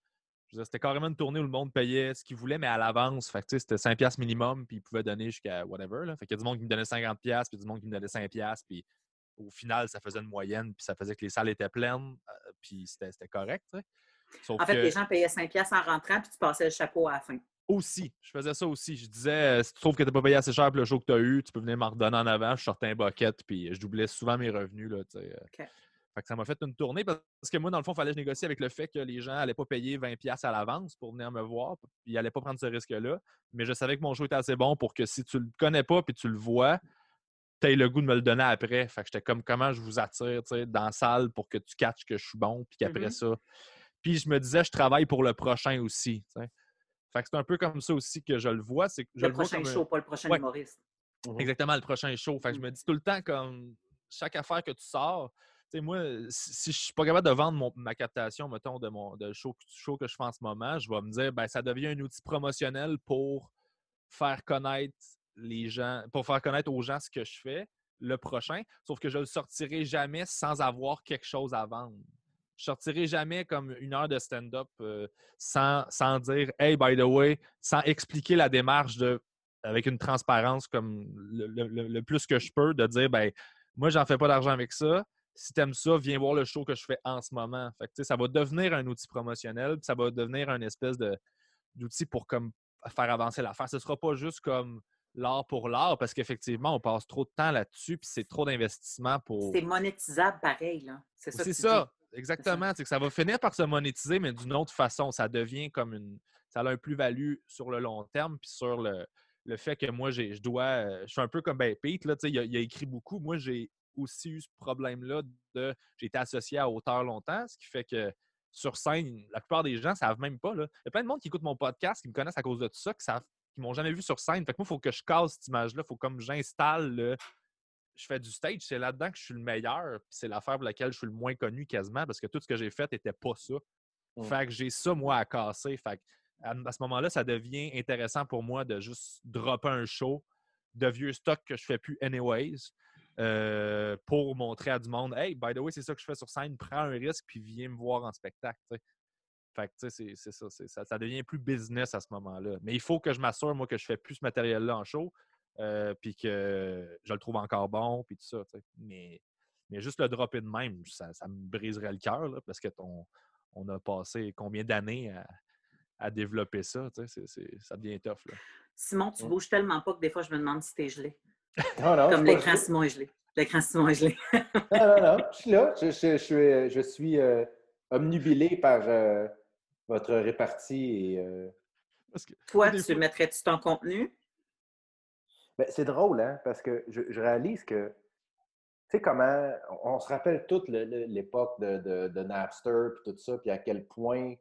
C'était carrément une tournée où le monde payait ce qu'il voulait, mais à l'avance. Fait que, tu sais, c'était 5$ piastres minimum, puis ils pouvaient donner jusqu'à whatever. Là. Fait qu'il y a du monde qui me donnait 50$, piastres, puis du monde qui me donnait 5$, piastres, puis au final, ça faisait une moyenne, puis ça faisait que les salles étaient pleines, euh, puis c'était, c'était correct. tu sais. Sauf En fait, que- les gens payaient 5 piastres en rentrant, puis tu passais le chapeau à la fin. aussi, je faisais ça aussi. Je disais, euh, si tu trouves que tu n'as pas payé assez cher pour le show que tu as eu, tu peux venir m'en redonner en avant. Je sortais un bucket, puis je doublais souvent mes revenus. Là, euh. OK. Fait que ça m'a fait une tournée parce que moi, dans le fond, il fallait que je négocie avec le fait que les gens n'allaient pas payer 20$ à l'avance pour venir me voir, puis ils n'allaient pas prendre ce risque-là. Mais je savais que mon show était assez bon pour que si tu le connais pas puis tu le vois, tu aies le goût de me le donner après. Fait que j'étais comme comment je vous attire dans la salle pour que tu catches que je suis bon, puis qu'après Mhm. ça. Puis je me disais, je travaille pour le prochain aussi. Fait que c'est un peu comme ça aussi que je le vois. C'est que je Le le vois prochain comme un- show, pas le prochain Ouais. humoriste. Mhm. Exactement, le prochain show. Fait que je Mm. me dis tout le temps comme chaque affaire que tu sors, tu sais, moi, si, si je suis pas capable de vendre mon- ma captation, mettons, de mon de show, show que je fais en ce moment, je vais me dire, ben ça devient un outil promotionnel pour faire connaître les gens, pour faire connaître aux gens ce que je fais, le prochain, sauf que je le sortirai jamais sans avoir quelque chose à vendre. Je sortirai jamais comme une heure de stand-up euh, sans, sans dire Hey, by the way, sans expliquer la démarche de avec une transparence comme le, le- plus que je peux, de dire ben moi, j'en fais pas d'argent avec ça. Si t'aimes ça, viens voir le show que je fais en ce moment. Fait que, tu sais, ça va devenir un outil promotionnel, puis ça va devenir un espèce de d'outil pour comme faire avancer l'affaire. Ce sera pas juste comme l'art pour l'art, parce qu'effectivement, on passe trop de temps là-dessus, puis c'est trop d'investissement pour. C'est monétisable pareil, là. C'est ça. C'est ça. Exactement. C'est que ça va finir par se monétiser, mais d'une autre façon. Ça devient comme une. Ça a un plus-value sur le long terme, puis sur le, le fait que moi, je dois. euh, Je suis un peu comme ben, Pete, là, il, a, il a écrit beaucoup. Moi, j'ai aussi eu ce problème-là de. J'ai été associé à auteur longtemps, ce qui fait que sur scène, la plupart des gens ne savent même pas. Là. Il y a plein de monde qui écoute mon podcast, qui me connaissent à cause de tout ça, qui savent qui m'ont jamais vu sur scène. Fait que moi, il faut que je casse cette image-là. Il faut comme j'installe le. Je fais du stage, c'est là-dedans que je suis le meilleur. Puis c'est l'affaire pour laquelle je suis le moins connu quasiment parce que tout ce que j'ai fait n'était pas ça. Mm. Fait que j'ai ça, moi, à casser. Fait que à, à ce moment-là, ça devient intéressant pour moi de juste dropper un show de vieux stock que je fais plus anyways euh, pour montrer à du monde Hey, by the way, c'est ça que je fais sur scène, prends un risque puis viens me voir en spectacle. Fait que, tu sais, c'est- ça, ça. Ça devient plus business à ce moment-là. Mais il faut que je m'assure, moi, que je fais plus ce matériel-là en show, euh, puis que je le trouve encore bon, puis tout ça. Mais, mais juste le dropper de même, ça, ça me briserait le cœur, là, parce que ton, on a passé combien d'années à, à développer ça. tu sais, c'est- c'est- ça devient tough. Là. Simon, tu bouges tellement pas que des fois, je me demande si t'es gelé. Non, non, Comme l'écran Simon est gelé. L'écran Simon est gelé. Non, non, non, je suis là. Je, je- je suis, euh, je suis euh, omnubilé par euh, votre répartie. Et, euh, Parce que, Toi, tu fois- mettrais-tu ton contenu? Ben, c'est drôle, hein, parce que je, je réalise que, tu sais, comment. On, se rappelle toute l'époque de, de, de Napster, puis tout ça, puis à quel point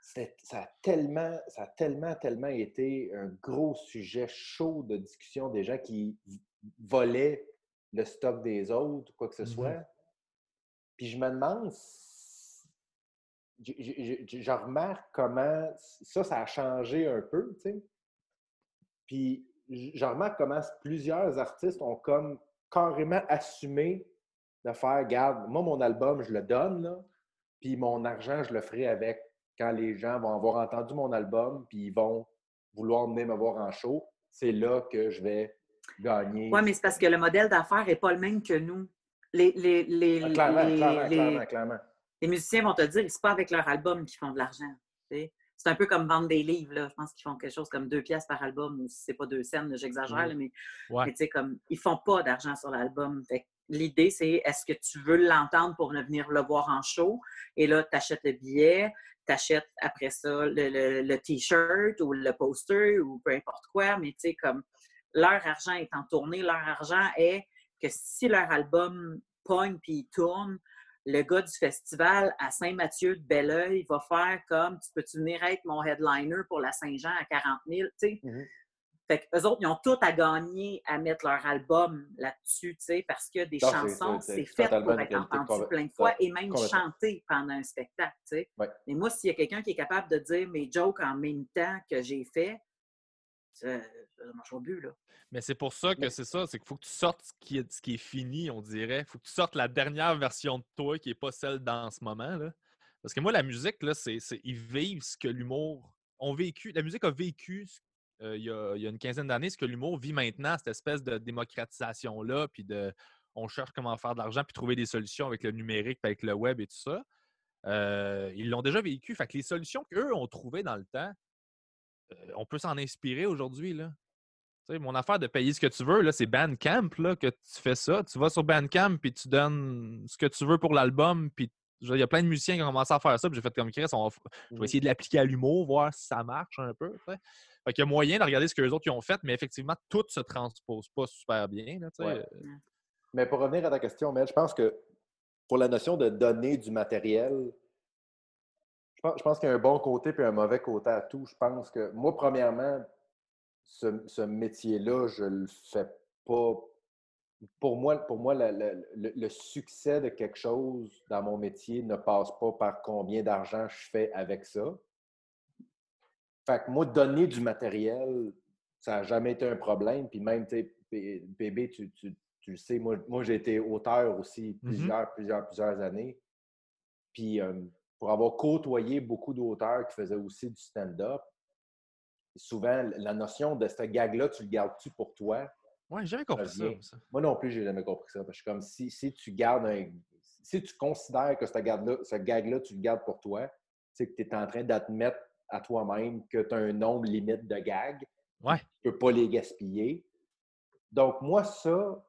ça a tellement, ça a tellement, tellement été un gros sujet chaud de discussion des gens qui volaient le stock des autres, quoi que ce Mhm. soit. Puis je me demande, je- je remarque comment ça, ça a changé un peu, tu sais. Puis je remarque comment plusieurs artistes ont comme carrément assumé de faire, garde, moi, mon album, je le donne, là, puis mon argent, je le ferai avec quand les gens vont avoir entendu mon album, puis ils vont vouloir venir me voir en show. C'est là que je vais gagner. Oui, mais c'est parce que le modèle d'affaires n'est pas le même que nous. Les, les, les, Ah, clairement, les- clairement, les- clairement, clairement. les musiciens vont te dire que c'est pas avec leur album qu'ils font de l'argent. tu sais. C'est un peu comme vendre des livres. Là. Je pense qu'ils font quelque chose comme deux pièces par album, ou si c'est pas deux scènes, j'exagère, mais, Ouais. mais tu sais, comme ils font pas d'argent sur l'album. L'idée, c'est est-ce que tu veux l'entendre pour venir le voir en show? Et là, tu achètes le billet, tu achètes après ça le, le- le T-shirt ou le poster ou peu importe quoi, mais tu sais, comme leur argent est en tournée, leur argent est que si leur album pogne puis il tourne, le gars du festival à Saint-Mathieu de Belleuil va faire comme tu peux-tu venir être mon headliner pour la Saint-Jean à 40 000, tu sais? Fait qu'eux autres, ils ont tout à gagner à mettre leur album là-dessus, tu sais, parce que des Non, chansons, c'est- fait pour être entendu plein de fois et même chanté pendant un spectacle, tu sais. Ouais. Mais moi, s'il y a quelqu'un qui est capable de dire mes jokes en même temps que j'ai fait, ça ça marche au but, là. Mais c'est pour ça que c'est ça, c'est qu'il faut que tu sortes ce qui est, ce qui est fini, on dirait. Il faut que tu sortes la dernière version de toi qui n'est pas celle dans ce moment. Là. Parce que moi, la musique, là, c'est, c'est- ils vivent ce que l'humour ont vécu. La musique a vécu euh, il, y a, il y a une quinzaine d'années ce que l'humour vit maintenant, cette espèce de démocratisation-là, puis de on cherche comment faire de l'argent, puis trouver des solutions avec le numérique, puis avec le web et tout ça. Euh, ils l'ont déjà vécu. Fait que les solutions qu'eux ont trouvées dans le temps, euh, on peut s'en inspirer aujourd'hui. Mon affaire de payer ce que tu veux, là, c'est Bandcamp là, que tu fais ça. Tu vas sur Bandcamp puis tu donnes ce que tu veux pour l'album. Puis il y a plein de musiciens qui ont commencé à faire ça. Puis j'ai fait comme Chris, on va je vais essayer de l'appliquer à l'humour, voir si ça marche un peu. tu sais. Fait qu'il y a moyen de regarder ce que les autres ont fait, mais effectivement, tout se transpose pas super bien. Là. Ouais. Mais pour revenir à ta question, Mel, je pense que pour la notion de donner du matériel, je pense, je pense qu'il y a un bon côté et un mauvais côté à tout. Je pense que moi, premièrement, ce, ce métier-là, je le fais pas. Pour moi, pour moi la- la- le, le succès de quelque chose dans mon métier ne passe pas par combien d'argent je fais avec ça. Fait que moi, donner du matériel, ça n'a jamais été un problème. Puis même, tu sais, PB, tu, tu- tu le sais, moi, moi j'ai été auteur aussi plusieurs, plusieurs, plusieurs années. Puis euh, pour avoir côtoyé beaucoup d'auteurs qui faisaient aussi du stand-up, souvent, la notion de ce gag-là, tu le gardes-tu pour toi? Ouais, j'ai jamais compris ça. Moi non plus, j'ai jamais compris ça. Parce que je suis comme si, si tu gardes un. Si tu considères que ce gag-là, ce gag-là, tu le gardes pour toi, c'est que tu es en train d'admettre à toi-même que tu as un nombre limite de gags. Ouais. Tu ne peux pas les gaspiller. Donc, moi, ça,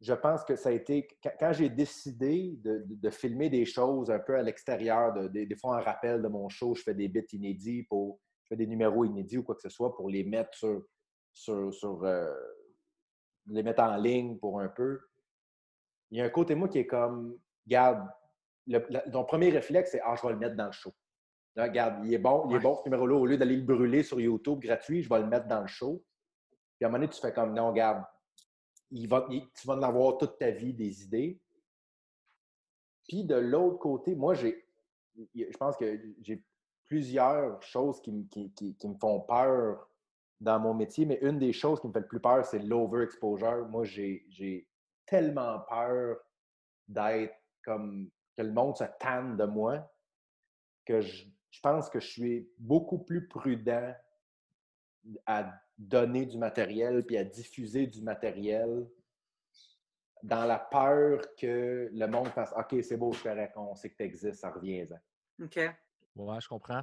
je pense que ça a été. Quand, j'ai décidé de, de- de filmer des choses un peu à l'extérieur, de- des, des fois en rappel de mon show, je fais des bits inédits pour. Je fais des numéros inédits ou quoi que ce soit pour les mettre sur. sur, sur, euh, les mettre en ligne pour un peu. Il y a un côté moi qui est comme, regarde, le, ton premier réflexe, c'est Ah, je vais le mettre dans le show. Là, regarde, il est bon, il est Ouais. bon ce numéro-là. Au lieu d'aller le brûler sur YouTube gratuit, je vais le mettre dans le show. Puis à un moment donné, tu fais comme non, regarde, il va, il- tu vas en avoir toute ta vie des idées. Puis de l'autre côté, moi, j'ai, je pense que j'ai plusieurs choses qui, me- qui- qui- me font peur dans mon métier, mais une des choses qui me fait le plus peur, c'est l'overexposure. Moi, j'ai tellement peur d'être comme que le monde se tanne de moi que je, je pense que je suis beaucoup plus prudent à donner du matériel puis à diffuser du matériel dans la peur que le monde fasse OK, c'est beau, je correct, on sait que tu existes, ça revient-en. OK. Ouais, je comprends.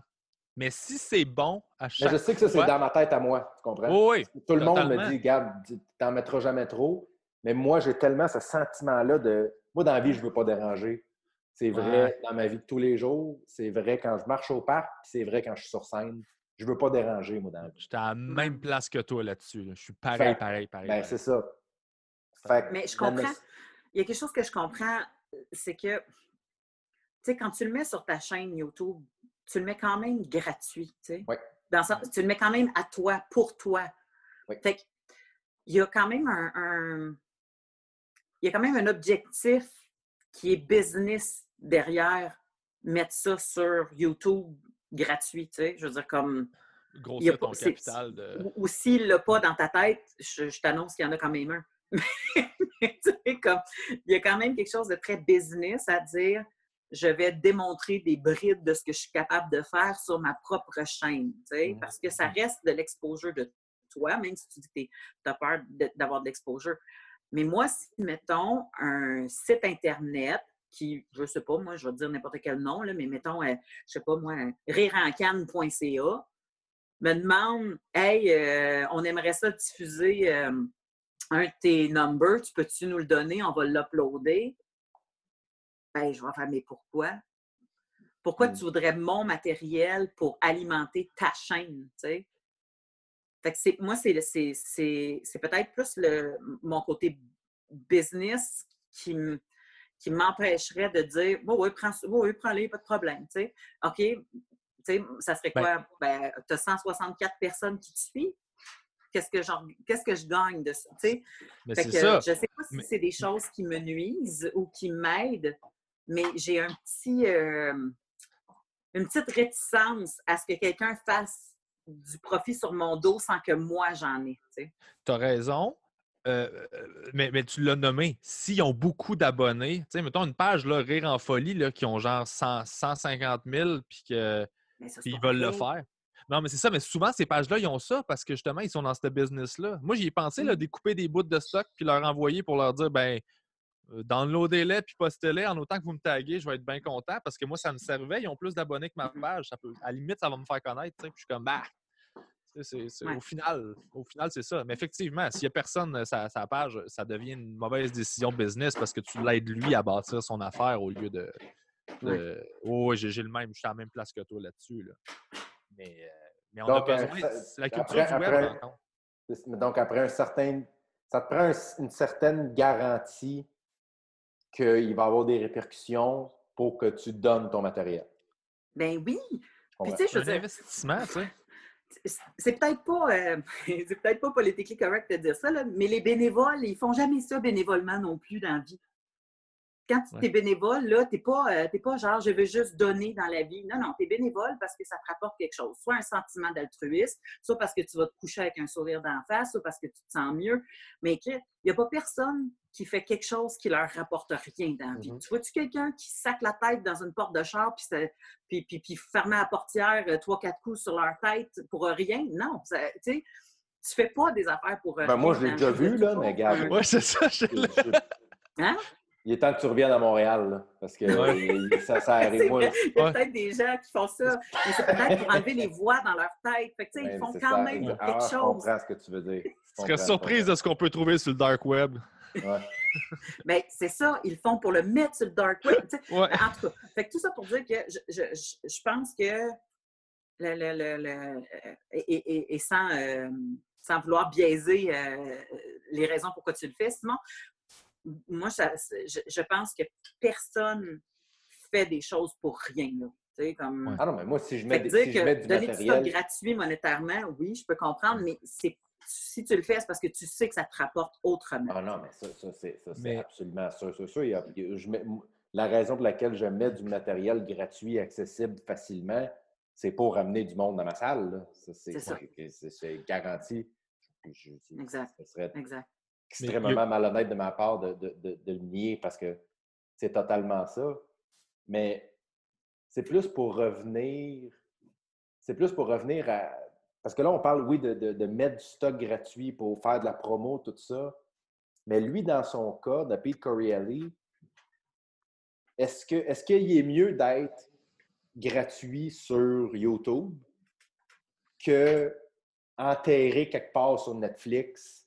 Mais si c'est bon à Mais chaque je sais que ça, c'est dans ma tête à moi, tu comprends? Oui, oui. Tout le monde me dit, regarde, tu t'en mettras jamais trop. Mais moi, j'ai tellement ce sentiment-là de. Moi, dans la vie, je ne veux pas déranger. C'est vrai Ouais. dans ma vie de tous les jours. C'est vrai quand je marche au parc. puis C'est vrai quand je suis sur scène. Je ne veux pas déranger, moi, dans la vie. J'étais à la même place que toi là-dessus. là. Je suis pareil, Fait- pareil, pareil. Ben, c'est ça. Fait Mais je comprends. Il y a quelque chose que je comprends, c'est que, tu sais, quand tu le mets sur ta chaîne YouTube, tu le mets quand même gratuit, tu sais. Ouais. Dans tu le mets quand même à toi, pour toi. Ouais. Fait que, il y a quand même un, un- il y a quand même un objectif qui est business derrière mettre ça sur YouTube gratuit, tu sais. Je veux dire, comme, a Grossir pas- ton capital de. ou, ou s'il l'a pas dans ta tête, je, je t'annonce qu'il y en a quand même un. Mais, tu sais, comme, il y a quand même quelque chose de très business à dire je vais démontrer des brides de ce que je suis capable de faire sur ma propre chaîne, parce que ça reste de l'exposure de toi, même si tu dis que tu as peur d'avoir de l'exposure. Mais moi, si, mettons, un site Internet qui, je sais pas, moi, je vais dire n'importe quel nom, là, mais mettons, euh, je sais pas, moi, rirencane.ca, me demande Hey, euh, on aimerait ça diffuser euh, un de tes numbers, tu peux-tu nous le donner? On va l'uploader. Ben, je vais faire, mais pourquoi? Pourquoi Mm. tu voudrais mon matériel pour alimenter ta chaîne? tu sais? Fait que c'est, moi, c'est, c'est, c'est, c'est peut-être plus le, mon côté business qui, m- qui m'empêcherait de dire Oui, oui, prends, oui, oui, prends-les, pas de problème. tu sais. OK, tu sais, ça serait Ben- quoi? Ben, tu as 164 personnes qui te suivent. qu'est-ce que, qu'est-ce que je gagne de ça? c'est que ça. je sais pas si Mais- c'est des choses qui me nuisent ou qui m'aident, mais j'ai un petit, euh, une petite réticence à ce que quelqu'un fasse du profit sur mon dos sans que moi j'en ai. tu as raison. euh, euh, mais, mais tu l'as nommé. S'ils ont beaucoup d'abonnés, tu sais, mettons une page, là, Rire en folie, là, qui ont genre 100, 150 000, puis que- Mais ça, c'est puis ils pas veulent le faire. Non, mais c'est ça, mais souvent, ces pages-là, ils ont ça parce que justement, ils sont dans ce business-là. Moi, j'y ai pensé, là, Mm. découper des bouts de stock puis leur envoyer pour leur dire, ben, downloadez-les puis postez-les en autant que vous me taguez, je vais être bien content parce que moi, ça me servait. Ils ont plus d'abonnés que ma Mhm. page. Ça peut, à la limite, ça va me faire connaître. Puis je suis comme, bah, Ouais. au, final, au final, c'est ça. Mais effectivement, s'il n'y a personne euh, sa, sa page, ça devient une mauvaise décision business parce que tu l'aides lui à bâtir son affaire au lieu de. de- Oh, j'ai le même, je suis à la même place que toi là-dessus. là. Mais, euh, mais on Donc, a euh, besoin. ça- C'est la culture après- du web, après- Donc, après un certain. Ça te prend un- une certaine garantie qu'il va y avoir des répercussions pour que tu donnes ton matériel. Ben oui. Je Puis comprends? tu sais, je C'est veux un dire, investissement, tu sais. c'est- c'est peut-être pas, euh, peut-être pas politiquement correct de dire ça, là, mais les bénévoles, ils font jamais ça bénévolement non plus dans la vie. Quand tu Ouais. es bénévole, là, t'es pas, euh, t'es pas genre je veux juste donner dans la vie. Non, non, tu es bénévole parce que ça te rapporte quelque chose. Soit un sentiment d'altruisme, soit parce que tu vas te coucher avec un sourire d'en face, soit parce que tu te sens mieux. Mais il n'y a pas personne qui fait quelque chose qui leur rapporte rien dans la vie. Mhm. Tu vois-tu quelqu'un qui sac la tête dans une porte de char puis, ça- puis, puis, puis fermer la portière euh, trois, quatre coups sur leur tête pour rien? Non. Tu sais, tu fais pas des affaires pour Ben, rien. moi, je l'ai déjà vu, là, mais regarde. Ouais, c'est ça. je- Hein? Il est temps que tu reviennes à Montréal, là, parce que Ouais. ça, ça arrive. Il y a peut-être des gens qui font ça, mais c'est peut-être pour enlever les voix dans leur tête. Fait que, tu sais, ils font quand ça. même Ah, quelque Je chose. comprends ce que tu veux dire. Je Tu serais surprise de ce qu'on peut trouver sur le dark web. je. Ouais. Ben, c'est ça, ils le font pour le mettre sur le dark web. En tout cas, fait que tout ça pour dire que je, je, je- je pense que le, le- le- le- euh, et, et- et sans, euh, sans vouloir biaiser euh, les raisons pourquoi tu le fais, Simon, moi, ça- je, je pense que personne fait des choses pour rien. Là. Tu sais, comme... Ouais. Ah non, mais moi, si je mets, si je mets du donner du stock matériel. gratuit monétairement, oui, je peux comprendre, mais c'est si tu le fais, c'est parce que tu sais que ça te rapporte autrement. Ah non, mais ça, ça, c'est ça, c'est Mais- absolument sûr. sûr, sûr. Il y a- je mets- la raison pour laquelle je mets du matériel gratuit, accessible facilement, c'est pour ramener du monde dans ma salle. C'est garanti. Je- je- Exact. Ce serait Exact. Extrêmement malhonnête de ma part de, de- de- le nier parce que c'est totalement ça. Mais c'est plus pour revenir. C'est plus pour revenir à. Parce que là, on parle, oui, de, de- mettre du stock gratuit pour faire de la promo, tout ça. Mais lui, dans son cas, de Pete Corielli, est-ce qu'il est mieux d'être gratuit sur YouTube que enterré quelque part sur Netflix?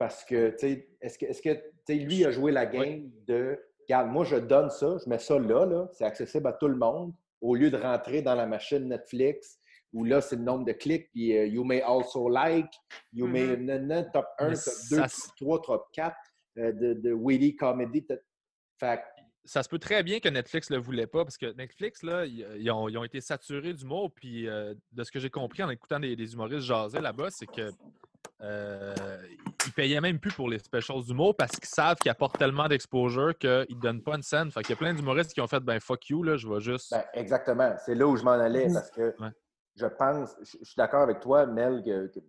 Parce que, tu sais, est-ce que, est-ce que tu sais, lui a joué la game de regarde, moi, je donne ça, je mets ça là, là, c'est accessible à tout le monde, au lieu de rentrer dans la machine Netflix où là, c'est le nombre de clics, puis euh, you may also like, you may Mhm. nan, nan, top 1, Mais top ça 2, s- top 3, top 4 euh, de, de witty comedy. Fait ça se peut très bien que Netflix ne le voulait pas parce que Netflix, là, ils, ils ont, ils ont été saturés d'humour. Puis euh, de ce que j'ai compris en écoutant des, des humoristes jaser là-bas, c'est que euh, ils payaient même plus pour les specials d'humour parce qu'ils savent qu'ils apportent tellement d'exposure qu'ils ne donnent pas une scène. Fait qu'il y a plein d'humoristes qui ont fait ben fuck you, là, je vais juste. Ben, exactement. C'est là où je m'en allais parce que Ouais. je pense, je, je suis d'accord avec toi, Mel, que, que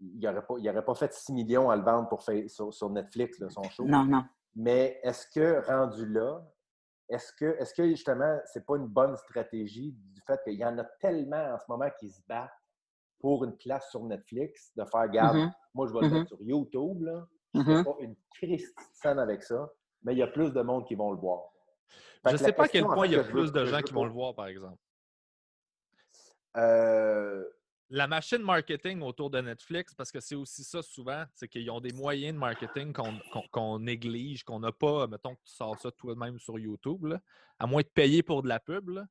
il n'aurait pas, il aurait pas fait 6 millions à le vendre pour faire, sur, sur Netflix, là, son show. Non, non. Mais est-ce que rendu là, est-ce que, est-ce que justement, c'est pas une bonne stratégie du fait qu'il y en a tellement en ce moment qui se battent pour une place sur Netflix, de faire garde, Mhm, moi je vais le mettre sur YouTube, là. Je fais pas une Christie de scène avec ça, mais il y a plus de monde qui vont le voir. Fait je que sais pas à quel point il y a plus de gens qui vont le voir, par exemple. Euh, La machine marketing autour de Netflix, parce que c'est aussi ça souvent, c'est qu'ils ont des moyens de marketing qu'on néglige, qu'on n'a pas. Mettons que tu sors ça toi-même sur YouTube, là, à moins de payer pour de la pub. là.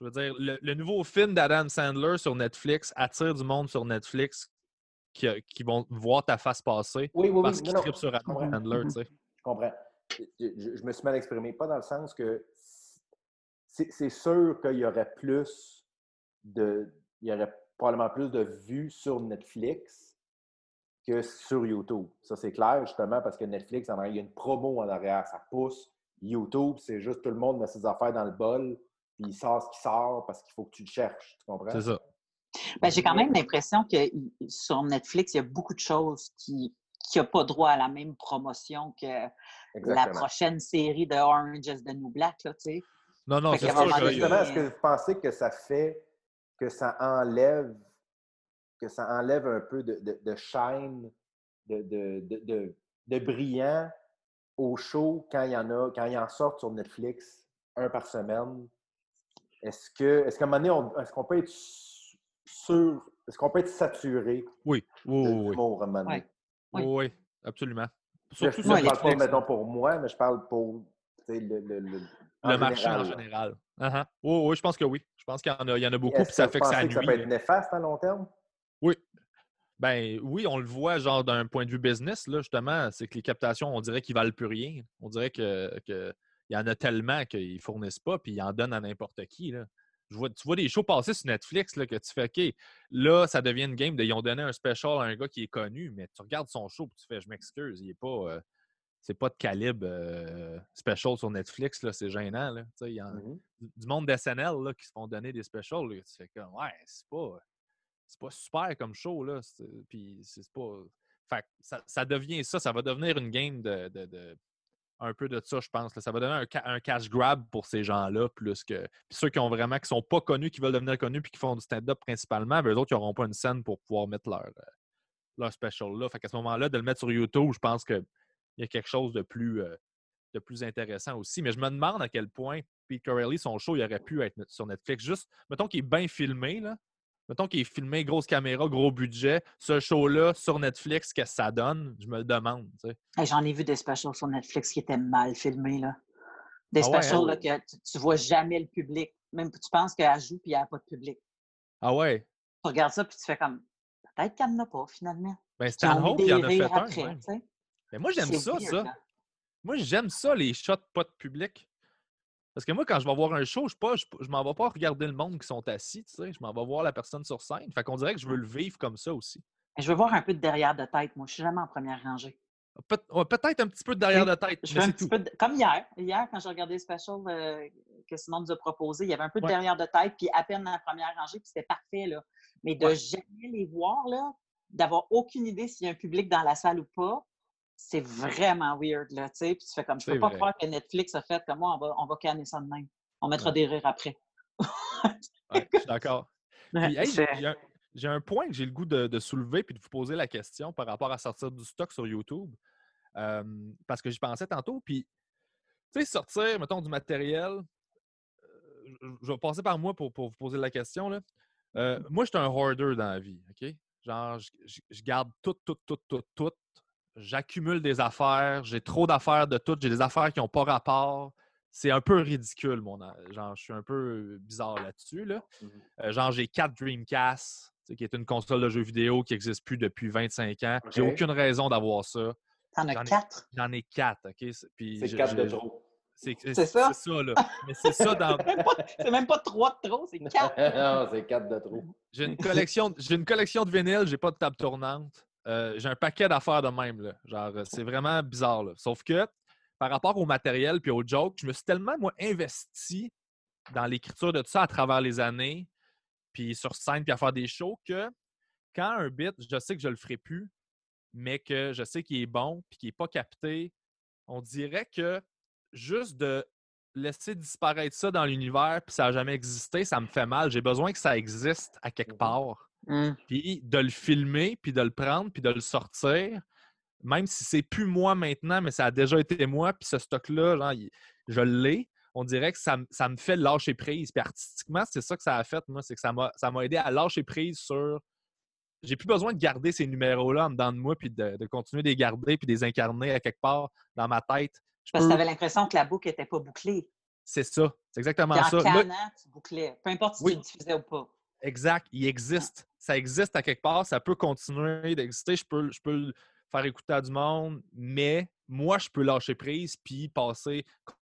Je veux dire, le, le nouveau film d'Adam Sandler sur Netflix attire du monde sur Netflix qui, qui vont voir ta face passer oui, oui, oui. parce qu'ils non, non, trippent sur Adam comprends. Sandler. tu sais. Je comprends. Je, je- me suis mal exprimé. Pas dans le sens que c'est c'est sûr qu'il y aurait plus de. Il y aurait probablement plus de vues sur Netflix que sur YouTube. Ça, c'est clair, justement, parce que Netflix, en arrière, il y a une promo en arrière, ça pousse. YouTube, c'est juste tout le monde met ses affaires dans le bol, puis il sort ce qui sort parce qu'il faut que tu le cherches. Tu comprends? C'est ça. Ben, j'ai quand même l'impression que sur Netflix, il y a beaucoup de choses qui n'ont pas droit à la même promotion que la prochaine série de Orange is the New Black. Là, tu sais. Non, non, c'est donné, Justement, est-ce que vous pensez que ça fait que ça enlève que ça enlève un peu de, de, de shine, de, de, de, de- de brillant au show quand il y en a, quand il en sort sur Netflix, un par semaine? Est-ce que est-ce qu'à un moment donné, on- est-ce qu'on peut être sûr, est-ce qu'on peut être saturé Oui, oui, de oui, à un moment donné? Oui, Oui. oui, absolument. Je Surtout ne sur parle pas, mettons, pour moi, mais je parle pour le, le, le, le marché en général. Uh-huh. Oui, oui, je pense que oui. Je pense qu'il y en a, il y en a beaucoup, puis ça fait que ça pensez nuit. que ça peut être néfaste à long terme? Oui. Ben oui, on le voit genre d'un point de vue business, là, justement, c'est que les captations, on dirait qu'ils valent plus rien. On dirait que, que il y en a tellement qu'ils ne fournissent pas, puis ils en donnent à n'importe qui. Là. Je vois, tu vois des shows passer sur Netflix là, que tu fais OK, là, ça devient une game de ils ont donné un special à un gars qui est connu, mais tu regardes son show et tu fais Je m'excuse, il est pas. euh, c'est pas de calibre euh, special sur Netflix, c'est gênant. Là. Il y en- Mhm. du du monde d'SNL là, qui se font donner des specials, là, tu fais comme Ouais, c'est pas. C'est pas super comme show, là. Puis c'est pas. Fait que ça, ça devient ça, ça va devenir une game de. de- de- un peu de ça, je pense. Ça va devenir un, ca- un cash grab pour ces gens-là, plus que. Puis ceux qui ont vraiment, qui sont pas connus, qui veulent devenir connus, puis qui font du stand-up principalement, ben, eux autres, ils n'auront pas une scène pour pouvoir mettre leur, euh, leur special là. Fait qu'à ce moment-là, de le mettre sur YouTube, je pense qu'il y a quelque chose de plus, euh, de plus intéressant aussi. Mais je me demande à quel point Pete Corelli, son show, il aurait pu être sur Netflix. Juste, mettons qu'il est bien filmé, là. Mettons qu'il est filmé, grosse caméra, gros budget. Ce show-là, sur Netflix, qu'est-ce que ça donne? Je me le demande. Hey, J'en ai vu des specials sur Netflix qui étaient mal filmés. Là. Des Ah ouais, specials hein? là, que tu, tu vois jamais le public. Même tu penses qu'elle joue puis il n'y a pas de public. Ah ouais? Tu regardes ça puis tu fais comme peut-être qu'elle n'en a pas finalement. Ben, Puis Stan on Hope, met il en a fait un. Mais moi, j'aime ça, ça. Moi, j'aime ça, les shots pas de public. Parce que moi, quand je vais voir un show, je ne je, je m'en vais pas regarder le monde qui sont assis, tu sais. Je m'en vais voir la personne sur scène. Fait qu'on dirait que je veux le vivre comme ça aussi. Je veux voir un peu de derrière de tête. Moi, je suis jamais en première rangée. Ouais, Peut-être un petit peu de derrière la tête, Je mais veux un c'est petit tout. peu de- Comme hier. Hier, quand j'ai regardé le special euh, que Simon nous a proposé, il y avait un peu de Ouais. derrière de tête, puis à peine dans la première rangée, puis c'était parfait. Là. Mais de Ouais. jamais les voir, là, d'avoir aucune idée s'il y a un public dans la salle ou pas, c'est vraiment weird. Là, tu sais. puis tu fais comme, je peux pas vrai. croire que Netflix a fait comme moi, on va, on va canner ça de même. On mettra Ouais. des rires après. Ouais, je suis d'accord. Hey, j'ai un, point que j'ai le goût de, de soulever puis de vous poser la question par rapport à sortir du stock sur YouTube. Euh, parce que j'y pensais tantôt. Puis, tu sais, sortir, mettons, du matériel, euh, je, je vais passer par moi pour, pour vous poser la question. Là. Euh, moi, je suis un hoarder dans la vie. OK? Genre, je, je- je garde tout, tout, tout, tout, tout. J'accumule des affaires. J'ai trop d'affaires de toutes. J'ai des affaires qui n'ont pas rapport. C'est un peu ridicule, mon. Genre, je suis un peu bizarre là-dessus. Là. Mhm. Euh, genre, j'ai quatre Dreamcast, tu sais, qui est une console de jeux vidéo qui n'existe plus depuis 25 ans. J'ai aucune raison d'avoir ça. T'en as J'en ai- quatre? J'en ai quatre, OK? C'est- Puis C'est je- quatre de trop. C'est C'est ça? C'est ça, là. Mais c'est ça dans. C'est même pas- C'est même pas trois de trop, c'est quatre. non, c'est quatre de trop. J'ai une collection, j'ai une collection de vinyles, j'ai pas de table tournante. Euh, j'ai un paquet d'affaires de même. Là. Genre, euh, c'est vraiment bizarre. là. Sauf que par rapport au matériel puis aux jokes, je me suis tellement moi investi dans l'écriture de tout ça à travers les années, puis sur scène, puis à faire des shows que quand un bit, je sais que je le ferai plus, mais que je sais qu'il est bon puis qu'il n'est pas capté, on dirait que juste de laisser disparaître ça dans l'univers puis ça n'a jamais existé, ça me fait mal. J'ai besoin que ça existe à quelque Mhm. part. Hum. Puis de le filmer, puis de le prendre, puis de le sortir, même si c'est plus moi maintenant, mais ça a déjà été moi, puis ce stock-là, je l'ai, on dirait que ça, ça me fait lâcher prise. Puis artistiquement, c'est ça que ça a fait, moi, c'est que ça m'a aidé à lâcher prise sur. J'ai plus besoin de garder ces numéros-là en dedans de moi, puis de, de continuer de les garder, puis de les incarner à quelque part dans ma tête. Je Parce que tu avais l'impression que la boucle n'était pas bouclée. C'est ça, c'est exactement Puis en ça. Là, canant, tu bouclais. Peu importe si Oui. tu le diffusais ou pas. Exact, il existe. Ça existe à quelque part, ça peut continuer d'exister. Je peux, je peux le faire écouter à du monde, mais moi, je peux lâcher prise puis passer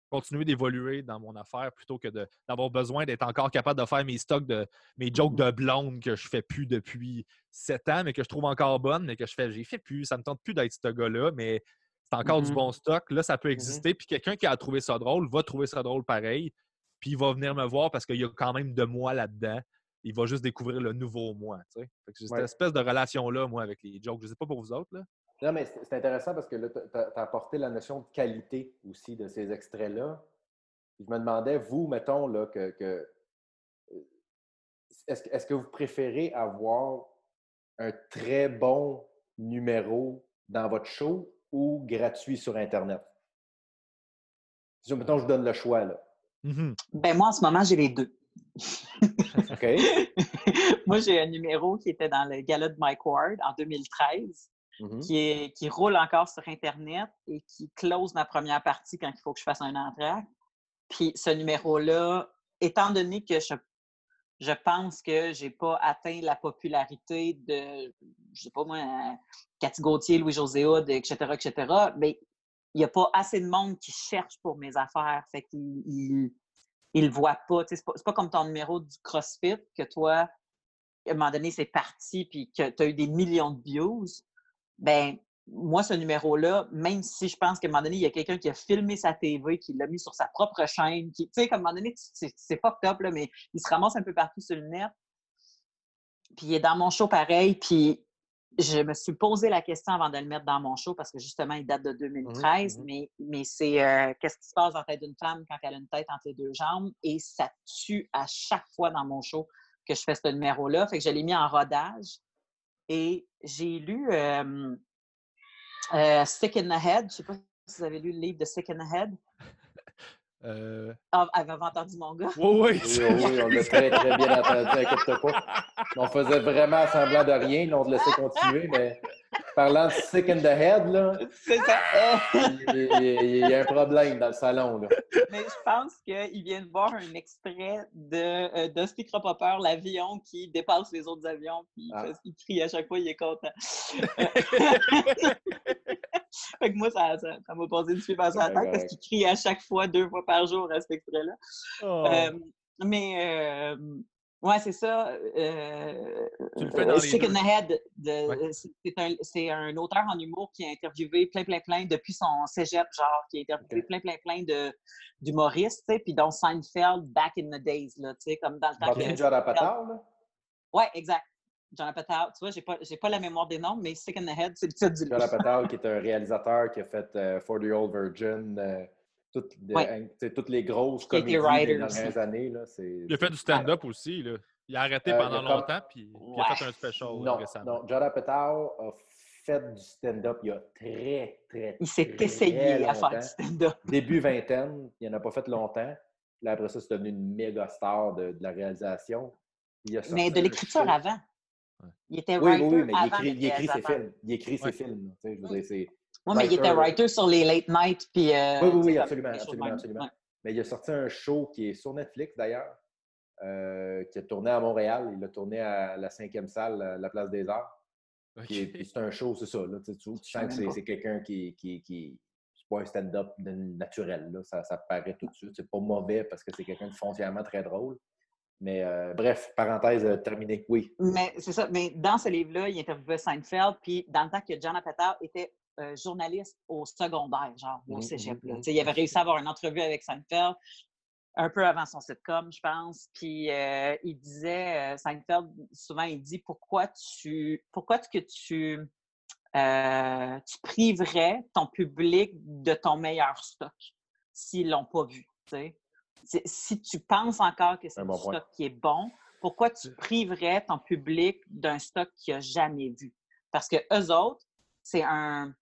continuer d'évoluer dans mon affaire plutôt que d'avoir besoin d'être encore capable de faire mes stocks de mes jokes de blonde que je fais plus depuis sept ans, mais que je trouve encore bonnes, mais que je fais, j'ai fait plus, ça me tente plus d'être ce gars-là, mais c'est encore du Mhm. bon stock. Là, ça peut Mhm. exister. Puis quelqu'un qui a trouvé ça drôle va trouver ça drôle pareil. Puis il va venir me voir parce qu'il y a quand même de moi là-dedans. Il va juste découvrir le nouveau moi. tu sais. C'est cette Ouais. espèce de relation-là, moi, avec les jokes. Je sais pas pour vous autres. Là. Non, mais c'est intéressant parce que là, tu as, apporté la notion de qualité aussi de ces extraits-là. Je me demandais, vous, mettons, là, que. que- euh, est-ce, que- est-ce que vous préférez avoir un très bon numéro dans votre show ou gratuit sur Internet? Si, mettons, je vous donne le choix, là. Mhm. Ben moi, en ce moment, j'ai les deux. OK? moi, j'ai un numéro qui était dans le gala de Mike Ward en 2013, Mhm. qui, est, qui roule encore sur Internet et qui close ma première partie quand il faut que je fasse un entracte. Puis ce numéro-là, étant donné que je, je pense que j'ai pas atteint la popularité de, je sais pas moi, Cathy Gauthier, Louis-José etc., etc., mais il n'y a pas assez de monde qui cherche pour mes affaires. Fait qu'ils ils, le voient pas. C'est pas, pas comme ton numéro du CrossFit que toi, à un moment donné, c'est parti puis que tu as eu des millions de views. Ben, moi, ce numéro-là, même si je pense qu'à un moment donné, il y a quelqu'un qui a filmé sa TV, qui l'a mis sur sa propre chaîne, qui, tu sais, comme à un moment donné, c'est fucked up, là, mais il se ramasse un peu partout sur le net. Puis il est dans mon show pareil, puis je me suis posé la question avant de le mettre dans mon show parce que justement, il date de 2013, mhm. mais, mais c'est euh, qu'est-ce qui se passe dans la tête d'une femme quand elle a une tête entre les deux jambes et ça tue à chaque fois dans mon show que je fais ce numéro-là. Fait que je l'ai mis en rodage et j'ai lu euh, euh, Sick in the Head. Je sais pas si vous avez lu le livre de Sick in the Head. Euh, Ah, avez-vous entendu mon gars? Oui, oui. Oui, oui, oui, on l'a très, très bien entendu, inquiète pas. On faisait vraiment semblant de rien, là, on te laissait continuer, mais parlant de sick in the head, là, C'est ça. il, il- il y a un problème dans le salon. Là. Mais je pense qu'il vient de voir un extrait de euh, Dusty Cropopper, l'avion qui dépasse les autres avions, puis il, Ah. il crie à chaque fois, il est content. fait que moi, ça ça- ça m'a posé du fil par la Ouais, tête parce qu'il crie à chaque fois, deux fois par jour à cet extrait-là. Oh. Euh, mais, euh, ouais, c'est ça. euh, Tu le fais dans les Sick in the Head, Ouais. c'est un, un auteur en humour qui a interviewé plein, plein, plein depuis son cégep, genre, qui a interviewé plein, plein, plein d'humoristes, tu sais, puis dont Seinfeld, back in the days, là, tu sais, comme dans le temps de John Apatow, là? Ouais, exact. John Apatow, tu vois, j'ai pas, j'ai pas la mémoire des noms, mais Sick in the Head, c'est le titre du John livre. Apatow, qui est un réalisateur qui a fait euh, For the Old Virgin, euh, toutes, Ouais. sais, toutes les grosses comédies des dernières années. Là, c'est, Il a fait du stand-up aussi. Là. Il a arrêté Euh, pendant il a comme- longtemps, puis, puis il a Ouais. fait un special euh, Non, récemment. non, John Apatow a fait du stand-up il y a très, très, Il s'est essayé à faire du stand-up. Début vingtaine, il n'en a pas fait longtemps. Puis après ça, c'est devenu une méga star de, de la réalisation. Il a Mais de l'écriture avant. Il était Oui, writer oui, oui, mais il avant écrit, d'être il écrit ses films. Il écrit ses Ouais. films. Je veux dire, c'est... Oui, mais il était Writer. sur les late night. Puis, euh, Oui, oui, oui, absolument, de absolument, absolument. Ouais. Mais il a sorti un show qui est sur Netflix d'ailleurs, euh, qui a tourné à Montréal. Il a tourné à la cinquième salle, la Place des Arts. C'est un show, c'est ça. Là, tu, sens que c'est, quelqu'un qui, qui, qui c'est pas un stand-up naturel. Là. Ça, ça paraît tout de suite. C'est pas mauvais parce que c'est quelqu'un de foncièrement très drôle. Mais euh, bref, parenthèse euh, terminée. Oui. Mais c'est ça. Mais dans ce livre-là, il interviewait Seinfeld. Puis, dans le temps que John Apatow était euh, journaliste au secondaire, genre, au Mhm, cégep. là. mhm, Tu sais, Il avait réussi à avoir une entrevue avec Seinfeld un peu avant son sitcom, je pense. Puis, euh, il disait, euh, Seinfeld, souvent, il dit pourquoi tu. Pourquoi que tu. tu priverais ton public de ton meilleur stock s'ils l'ont pas vu. Si tu penses encore que c'est Un un bon point. stock qui est bon, pourquoi tu priverais ton public d'un stock qu'il n'a jamais vu? Parce que eux autres, c'est un.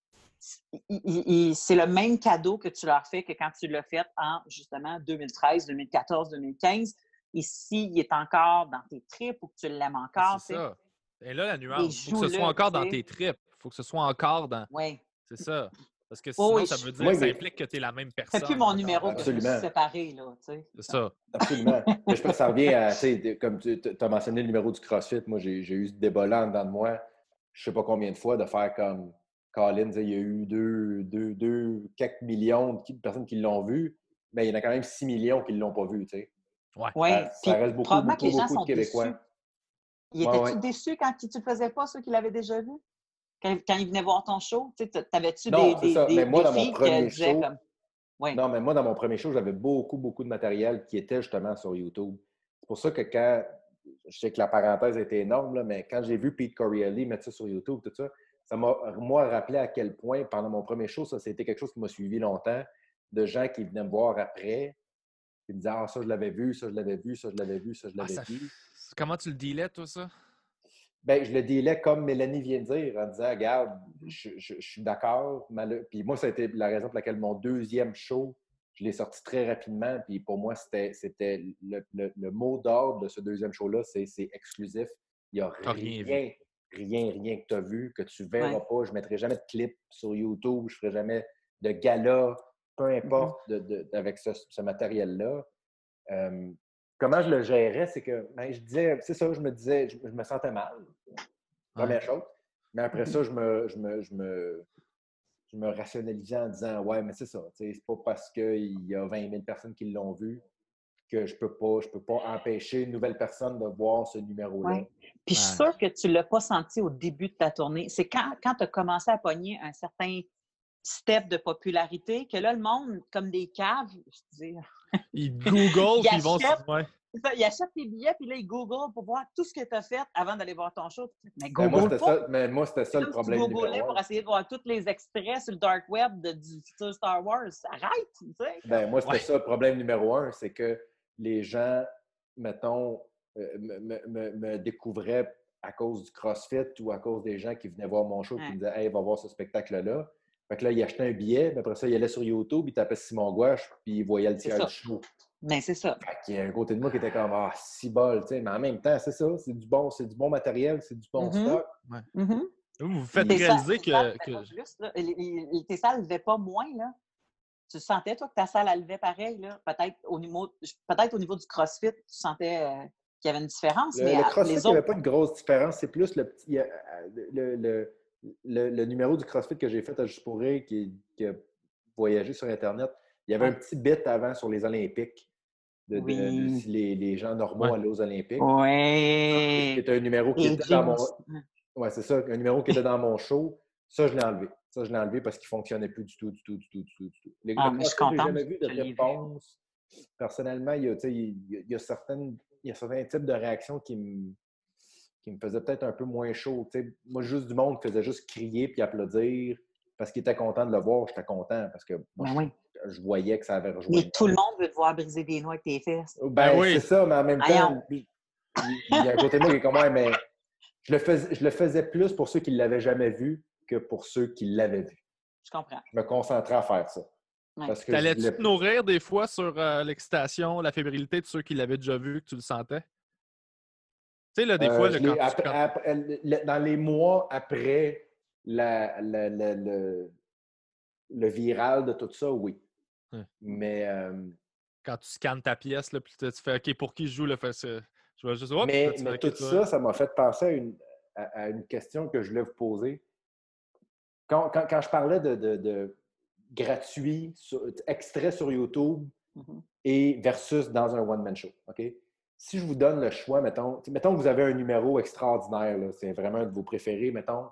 C'est le même cadeau que tu leur fais que quand tu l'as fait en justement 2013, 2014, 2015. Et s'il est encore dans tes tripes ou que tu l'aimes encore, C'est ça. Et là, la nuance, il faut que ce soit encore dans tes tripes. Il faut que ce soit encore dans. Oui. C'est ça. Parce que Oh sinon, oui, ça je- veut dire Oui, que ça implique que tu es la même personne. C'est plus mon numéro que je suis Absolument. séparée, là, tu sais. C'est ça. Absolument. Mais je pense que ça revient à, tu sais, comme tu as mentionné le numéro du CrossFit, moi j'ai eu ce débat-là en dedans de moi, je sais pas combien de fois, de faire comme Colin, il y a eu deux, deux, deux, quelques millions de personnes qui l'ont vu. ben, il y en a quand même 6 millions qui ne l'ont pas vu, tu sais. Oui, Ça, ça reste beaucoup, probablement beaucoup, que les gens beaucoup sont de Québécois. déçus. Ils Ouais, étaient-tu ouais. déçus quand tu ne le faisais pas, ceux qui l'avaient déjà vu? Quand, quand ils venaient voir ton show, t'avais-tu des, des, ça. des, Mais moi, des dans mon filles qui premier disaient show- comme... Oui. Non, mais moi, dans mon premier show, j'avais beaucoup, beaucoup de matériel qui était justement sur YouTube. C'est pour ça que quand, je sais que la parenthèse était énorme, là, mais quand j'ai vu Pete Corielli mettre ça sur YouTube, tout ça, ça m'a, moi, rappelé à quel point, pendant mon premier show, ça, c'était quelque chose qui m'a suivi longtemps, de gens qui venaient me voir après, qui me disaient Ah, ça, je l'avais vu, ça, je l'avais vu, ça, je l'avais vu, ça, je Ah, l'avais vu. Comment tu le dealais, toi, ça? Ben, je le délais comme Mélanie vient de dire, en disant Regarde, je, je- je suis d'accord. mal- Puis moi, ça a été la raison pour laquelle mon deuxième show, je l'ai sorti très rapidement. Puis pour moi, c'était c'était le, le- le mot d'ordre de ce deuxième show-là c'est c'est exclusif. Il n'y a rien rien, rien, rien, que tu as vu, que tu verras Ouais. pas. Je ne mettrai jamais de clip sur YouTube, je ne ferai jamais de gala, peu importe, de- de- avec ce, ce matériel-là. Euh, comment je le gérais, c'est que ben, je disais, c'est ça, je me disais, je, je me sentais mal. Première chose. Mais après ça, je me, je me, je me, je me rationalisais en disant Ouais, mais c'est ça. C'est pas parce qu'il y a 20 000 personnes qui l'ont vu que je peux pas, je peux pas empêcher une nouvelle personne de voir ce numéro-là. Ouais. Puis je suis sûre que tu ne l'as pas senti au début de ta tournée. C'est quand, quand tu as commencé à pogner un certain step de popularité que là, le monde, comme des caves, je dis, Ils Google, Ils ils vont... Ouais. ça, ils achètent tes billets, puis là, ils googlent pour voir tout ce que tu as fait avant d'aller voir ton show. Mais Ben, moi, Google c'était pas. ça, mais moi, c'était ça le problème. tu googlais pour essayer de voir tous les extraits sur le dark web de, du futur Star Wars. Arrête, tu sais. Ben, moi, c'était Ouais. ça le problème numéro un, c'est que les gens, mettons, euh, me, me- me- me découvraient à cause du CrossFit ou à cause des gens qui venaient voir mon show et qui Ouais. me disaient Hey, va voir ce spectacle-là. Fait que là, ils achetaient un billet, mais après ça, ils allaient sur YouTube, ils tapaient Simon Gouache, puis ils voyaient le tiers du show. Mais c'est ça. Fait qu'il y a un côté de moi qui était comme Ah, si bol, tu sais. Mais en même temps, c'est ça, c'est du bon, c'est du bon matériel, c'est du bon Mhm. stock. Mhm. Vous vous faites réaliser que... que- plus, là. Les- les- Tes salles ne levaient pas moins, là. Tu sentais, toi, que ta salle, elle levait pareil, là? Peut-être au niveau, peut-être au niveau du CrossFit, tu sentais euh, qu'il y avait une différence, Le, mais le à- CrossFit, les il n'y avait pas de grosse différence. C'est plus le petit. euh, Le, le- le- le numéro du CrossFit que j'ai fait à Juste pour rire, qui, qui a voyagé sur Internet, il y avait un petit bit avant sur les Olympiques. De, de- de Oui. si les, les gens normaux Ouais. allaient aux Olympiques. Oui. C'était un numéro qui Et était dans mon. James. Ouais, c'est ça, un numéro qui était dans mon show. Ça, je l'ai enlevé. Ça, je l'ai enlevé parce qu'il ne fonctionnait plus du tout, du tout, du tout, du tout, du tout. Les, Ah, je suis jamais vu de réponse. Personnellement, il y a, il il y certaines, il y a certains types de réactions qui me, qui me faisaient peut-être un peu moins chaud. tu sais. Moi, juste du monde faisait juste crier puis applaudir parce qu'il était content de le voir. J'étais content parce que moi, Ben je, oui. je voyais que ça avait rejoint. Mais tout le monde veut te voir briser des noix avec tes fesses. Ben, Ben oui. c'est ça, mais en même temps, il y a un côté de moi qui est comme, mais je le, faisais, je le faisais plus pour ceux qui ne l'avaient jamais vu que pour ceux qui l'avaient vu. Je comprends. Je me concentrais à faire ça. Ouais. Parce que je T'allais-tu voulais- te nourrir des fois sur euh, l'excitation, la fébrilité de ceux qui l'avaient déjà vu, que tu le sentais? Tu sais, là, des Euh, fois, là, quand après- après- dans les mois après la- la- la- le, le viral de tout ça, oui. Ouais. Mais, euh, quand tu scannes ta pièce, là, puis tu fais OK, pour qui je joue, là, fait, c'est- je vais juste. hop, mais, là, tout ça, ça m'a fait penser à une, à, à une question que je voulais vous poser. Quand, quand- quand je parlais de, de- de gratuit, sur- extrait sur YouTube Mhm. et versus dans un one-man show, OK? Si je vous donne le choix, mettons, mettons que vous avez un numéro extraordinaire, c'est vraiment un de vos préférés, mettons,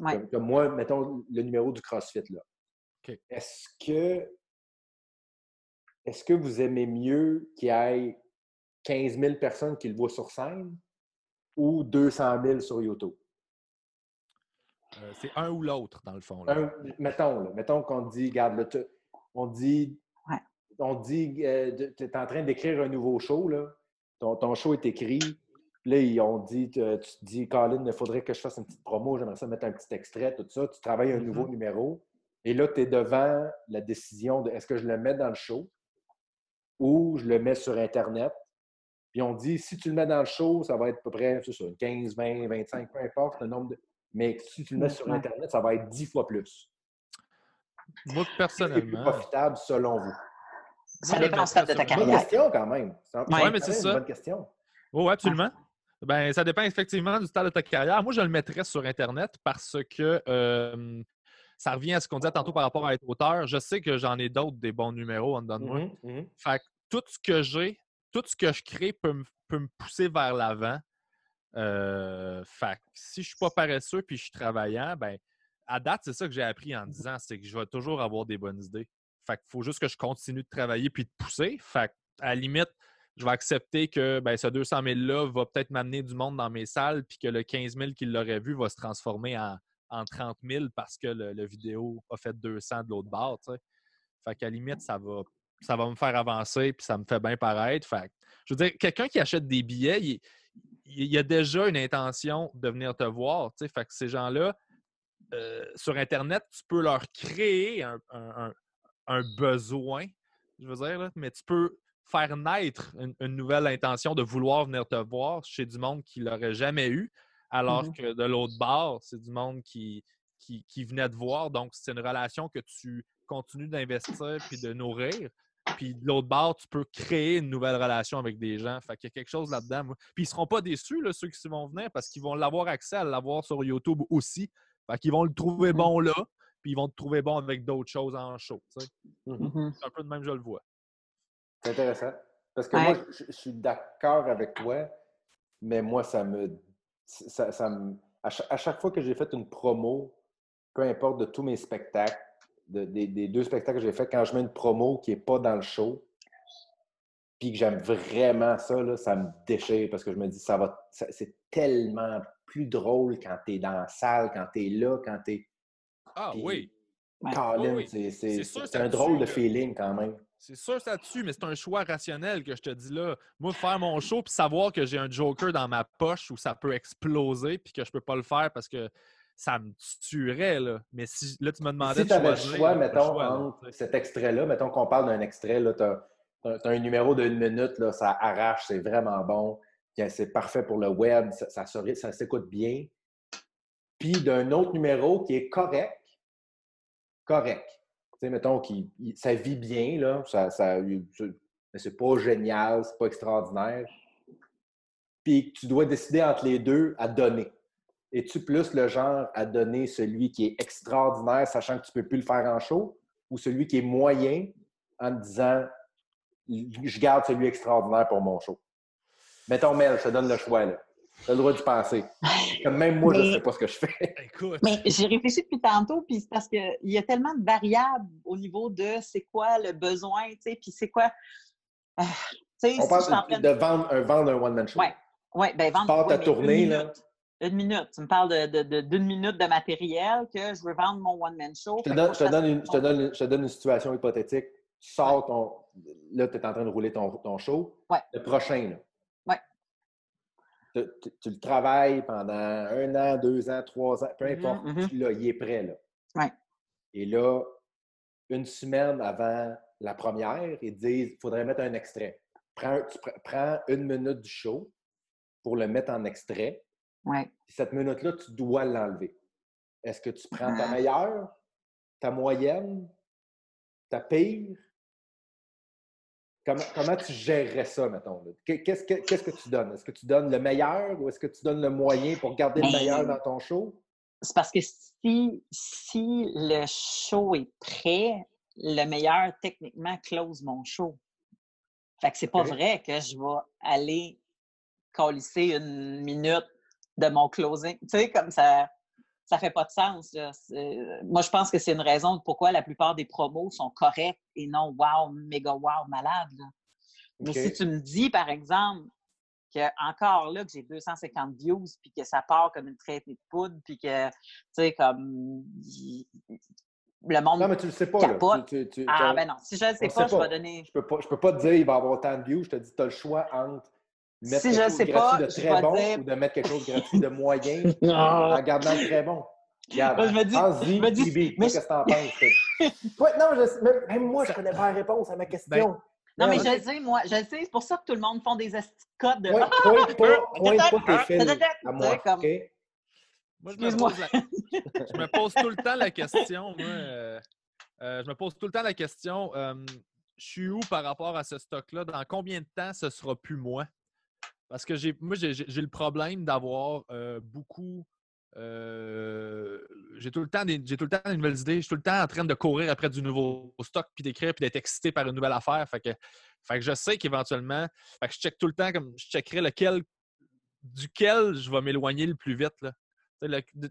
Ouais. comme, comme moi, mettons le numéro du CrossFit. Là. Est-ce que est-ce que vous aimez mieux qu'il y ait 15 000 personnes qui le voient sur scène ou 200 000 sur YouTube? Euh, c'est un ou l'autre, dans le fond. là. Un- mettons, là, mettons qu'on dit, regarde, là, tu- on dit, Ouais. on dit, tu es en train d'écrire un nouveau show, là. Ton, ton show est écrit. Là, ils ont dit, tu, tu te dis, Colin, il faudrait que je fasse une petite promo, j'aimerais ça mettre un petit extrait, tout ça. Tu travailles un nouveau numéro. Et là, tu es devant la décision de est-ce que je le mets dans le show ou je le mets sur Internet? Puis on dit, si tu le mets dans le show, ça va être à peu près, c'est ça, 15, 20, 25, peu importe le nombre de. Mais si tu le mets sur. Internet, ça va être 10 fois plus. Moi, C'est plus personnellement. profitable selon vous? Ça dépend stade de ta mettrais sur- Bonne carrière. question quand même. C'est Ouais, quand mais c'est ça. une bonne question. Oui, absolument. Ben, ça dépend effectivement du stade de ta carrière. Moi, je le mettrais sur Internet parce que euh, ça revient à ce qu'on disait tantôt par rapport à être auteur. Je sais que j'en ai d'autres des bons numéros en dedans de moi. Mhm, mhm. Fait que tout ce que j'ai, tout ce que je crée peut, me- peut me pousser vers l'avant. Euh, fait que si je suis pas paresseux puis je suis travaillant, ben à date, c'est ça que j'ai appris en 10 ans, c'est que je vais toujours avoir des bonnes idées. Fait qu'il faut juste que je continue de travailler puis de pousser. Fait à la limite, je vais accepter que ben, ce 200 000-là va peut-être m'amener du monde dans mes salles puis que le 15 000 qui l'aurait vu va se transformer en, en 30 000 parce que le, vidéo a fait 200 de l'autre bord. Fait qu'à la limite, ça va, ça va me faire avancer puis ça me fait bien paraître. Fait je veux dire, quelqu'un qui achète des billets, il, il y a déjà une intention de venir te voir. tu sais. Fait que ces gens-là, euh, sur Internet, tu peux leur créer un, un- un- un besoin, je veux dire, là, mais tu peux faire naître une, une nouvelle intention de vouloir venir te voir chez du monde qui ne l'aurait jamais eu, alors Mhm. que de l'autre bord, c'est du monde qui, qui, qui venait te voir. Donc, c'est une relation que tu continues d'investir puis de nourrir. Puis de l'autre bord, tu peux créer une nouvelle relation avec des gens. Fait qu'il y a quelque chose là-dedans. moi. Puis ils seront pas déçus, là, ceux qui vont venir, parce qu'ils vont l'avoir accès à l'avoir sur YouTube aussi. Fait qu'ils vont le trouver Mhm. bon là, puis ils vont te trouver bon avec d'autres choses en show. Mhm. Mhm. C'est un peu de même, je le vois. C'est intéressant. Parce que Ouais. moi, je, je suis d'accord avec toi, mais moi, ça me. Ça, ça me à chaque fois que j'ai fait une promo, peu importe de tous mes spectacles, de- des, des deux spectacles que j'ai fait, quand je mets une promo qui n'est pas dans le show, puis que j'aime vraiment ça, là, ça me déchire parce que je me dis, ça va. ça- c'est tellement plus drôle quand tu es dans la salle, quand tu es là, quand tu es. Ah oui, Ouais. Colin, Oui, oui. c'est- C'est c'est sûr, c'est ça un tue, drôle de feeling quand même. c'est sûr ça dessus, mais c'est un choix rationnel que je te dis là. Moi, faire mon show puis savoir que j'ai un joker dans ma poche où ça peut exploser puis que je peux pas le faire parce que ça me tuerait, là. Mais si là, tu me demandais Si de tu avais le choix, mettons, choix, là, entre cet extrait-là, mettons qu'on parle d'un extrait, tu as, un numéro d'une minute, là, ça arrache, c'est vraiment bon, c'est parfait pour le web, ça, ça, s'écoute bien. Puis d'un autre numéro qui est correct, correct. Tu sais, mettons, qui, ça vit bien, là, ça, mais c'est pas génial, c'est pas extraordinaire. Puis tu dois décider entre les deux à donner. Es-tu plus le genre à donner celui qui est extraordinaire, sachant que tu ne peux plus le faire en show, ou celui qui est moyen en te disant je garde celui extraordinaire pour mon show? Mettons, Mel, je te donne le choix. Tu as le droit d'y penser. Comme même moi, je ne sais pas ce que je fais. Écoute, Mais j'ai réfléchi depuis tantôt, puis c'est parce qu'il y a tellement de variables au niveau de c'est quoi le besoin, tu sais, puis c'est quoi. Tu si On parle de, de vendre, un, vendre un one-man show. Ouais. Ouais, ben vendre. pars ta tournée, là. minute. Une minute. Tu me parles de- de- de- d'une minute de matériel que je veux vendre mon one-man show. Je te donne, je te une, je te donne une- je te donne une situation hypothétique. Tu sors ton. Là, tu es en train de rouler ton, ton show. Ouais. Le prochain, là. Ouais. Tu, tu- tu le travailles pendant un an, deux ans, trois ans, peu Mhm, importe. mhm. Tu l'as, il est prêt, là. Ouais. Et là, une semaine avant la première, ils disent il faudrait mettre un extrait. Prends, tu pr- prends une minute du show pour le mettre en extrait. Ouais. Cette minute-là, tu dois l'enlever. Est-ce que tu prends ta Ah. meilleure, ta moyenne, ta pire? Comment, comment tu gérerais ça, mettons? Qu'est-ce que, qu'est-ce que tu donnes? Est-ce que tu donnes le meilleur ou est-ce que tu donnes le moyen pour garder le Ben, meilleur dans ton show? C'est parce que si, si le show est prêt, le meilleur, techniquement, close mon show. Fait que c'est pas vrai que je vais aller colisser une minute de mon closing. Tu sais, comme ça, ça fait pas de sens. C'est- Moi, je pense que c'est une raison de pourquoi la plupart des promos sont corrects et non wow, méga wow, malade. là. Mais si tu me dis, par exemple, que encore là, que j'ai 250 views, puis que ça part comme une traitée de poudre, puis que, tu sais, comme le monde... Non, mais tu le sais pas. Là. capote. Tu- tu- tu- ah, ben non, si je ne sais pas, sait je vais donner... Je peux pas, je peux pas te dire il va y avoir autant de views. Je te dis, tu as le choix entre mettre Si quelque je chose sais de pas, de très bon dire- ou de mettre quelque chose de gratuit de moyen en gardant le très bon. Regarde, Moi, je me dis- pense-y, je me dis- Phoebe, mais qu'est-ce que t'en penses? Ouais, non, je- même, même moi, je connais pas la réponse à ma question. Non, mais je le sais, moi, je le sais, c'est pour ça que tout le monde font des esti de pointe pas, tes ah, à moi, comme- OK? Moi, je me, Excuse-moi. pose la- je me pose tout le temps la question, moi. euh, euh, je me pose tout le temps la question, euh, je suis où par rapport à ce stock-là? Dans combien de temps ce sera plus moi? Parce que j'ai, moi, j'ai, le problème d'avoir euh, beaucoup. euh, j'ai tout le temps des, tout le temps des nouvelles idées. Je suis tout le temps en train de courir après du nouveau stock, puis d'écrire, puis d'être excité par une nouvelle affaire. Fait que, je sais qu'éventuellement, je check tout le temps comme je checkerai lequel duquel je vais m'éloigner le plus vite. Là. De,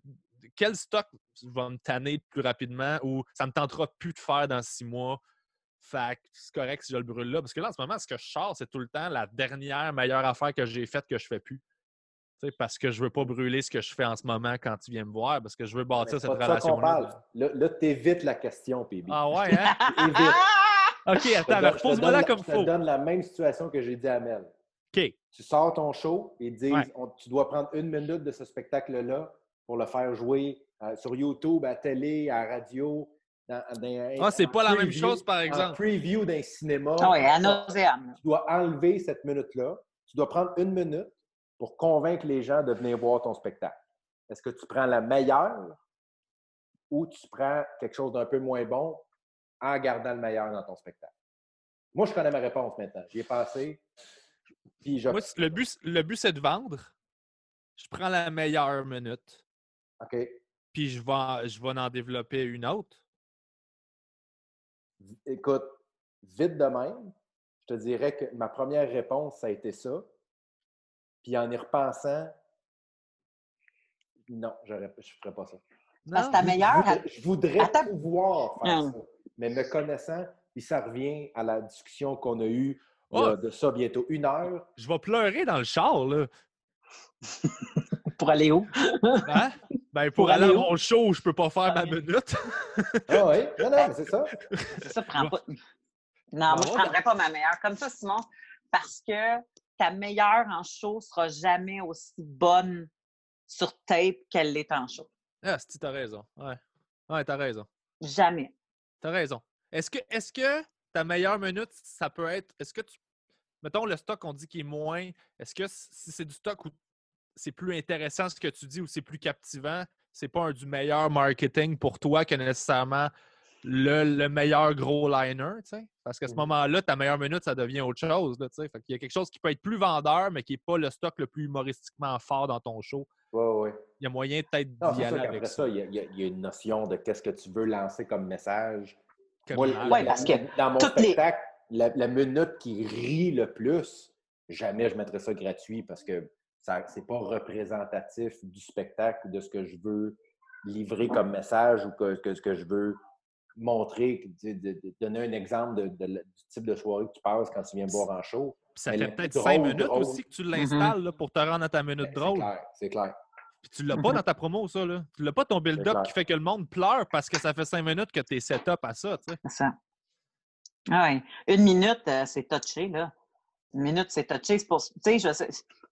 quel stock va me tanner plus rapidement ou ça me tentera plus de faire dans six mois? Fait que c'est correct si je le brûle là. Parce que là, en ce moment, ce que je sors, c'est tout le temps la dernière meilleure affaire que j'ai faite que je fais plus parce que je veux pas brûler ce que je fais en ce moment quand tu viens me voir, parce que je veux bâtir cette relation-là. Là, là tu évites la question, PB. Ah ouais, hein? OK, attends, repose-moi là comme faut. Je te donne la même situation que j'ai dit à Mel. OK. Tu sors ton show et dis tu dois prendre une minute de ce spectacle-là pour le faire jouer euh, sur YouTube, à télé, à radio. Dans, ah, c'est pas la même chose, par exemple. preview d'un cinéma. Ah oui, à nauséam. Tu dois enlever cette minute-là. Tu dois prendre une minute pour convaincre les gens de venir voir ton spectacle? Est-ce que tu prends la meilleure ou tu prends quelque chose d'un peu moins bon en gardant le meilleur dans ton spectacle? Moi, je connais ma réponse maintenant. J'y ai passé. Puis je... Moi, le but, le but c'est de vendre. Je prends la meilleure minute. OK. Puis je vais, je vais en développer une autre. Écoute, vite de même, je te dirais que ma première réponse, ça a été ça. Puis en y repensant, non, je ne ferais pas ça. Parce que ta meilleure. Je voudrais, pouvoir faire ça. Mais me connaissant, puis ça revient à la discussion qu'on a eue oh! de ça bientôt une heure. Je vais pleurer dans le char, là. pour aller où? Hein? Ben, pour, aller, à mon show, je peux pas faire ma minute. ah oui? Non, non, c'est ça. Ça prend pas. Non, moi, je ne prendrais pas ma meilleure. Comme ça, Simon, parce que ta meilleure en show sera jamais aussi bonne sur tape qu'elle l'est en show. Ah, tu as raison. Ouais. Ouais, t'as raison. Jamais. T'as raison. Est-ce que, est que ta meilleure minute, ça peut être. Est-ce que tu. Mettons le stock, on dit qu'il est moins. Est-ce que si c'est du stock où c'est plus intéressant ce que tu dis ou c'est plus captivant, c'est pas un du meilleur marketing pour toi que nécessairement le, meilleur gros liner, tu sais? Parce qu'à ce moment-là, ta meilleure minute, ça devient autre chose, tu sais? Fait qu'il y a quelque chose qui peut être plus vendeur, mais qui n'est pas le stock le plus humoristiquement fort dans ton show. Oui, oui. Il y a moyen peut-être d'y aller avec ça. Il, y a, une notion de qu'est-ce que tu veux lancer comme message. Moi, parce que dans mon spectacle, la, minute qui rit le plus, jamais je mettrais ça gratuit parce que c'est pas représentatif du spectacle, de ce que je veux livrer comme message ou que, que ce que je veux montrer, de, donner un exemple de, du type de soirée que tu passes quand tu viens boire en show. ça fait peut-être cinq minutes aussi que tu mm-hmm. l'installes pour te rendre à ta minute ben, drôle. C'est clair, Puis tu l'as pas mm-hmm. dans ta promo, ça. Là. Tu l'as pas ton build-up qui fait que le monde pleure parce que ça fait cinq minutes que tu es set-up à ça. C'est ça. Ah oui. Une minute, euh, c'est touché, là. Une minute, c'est touché. C'est pour,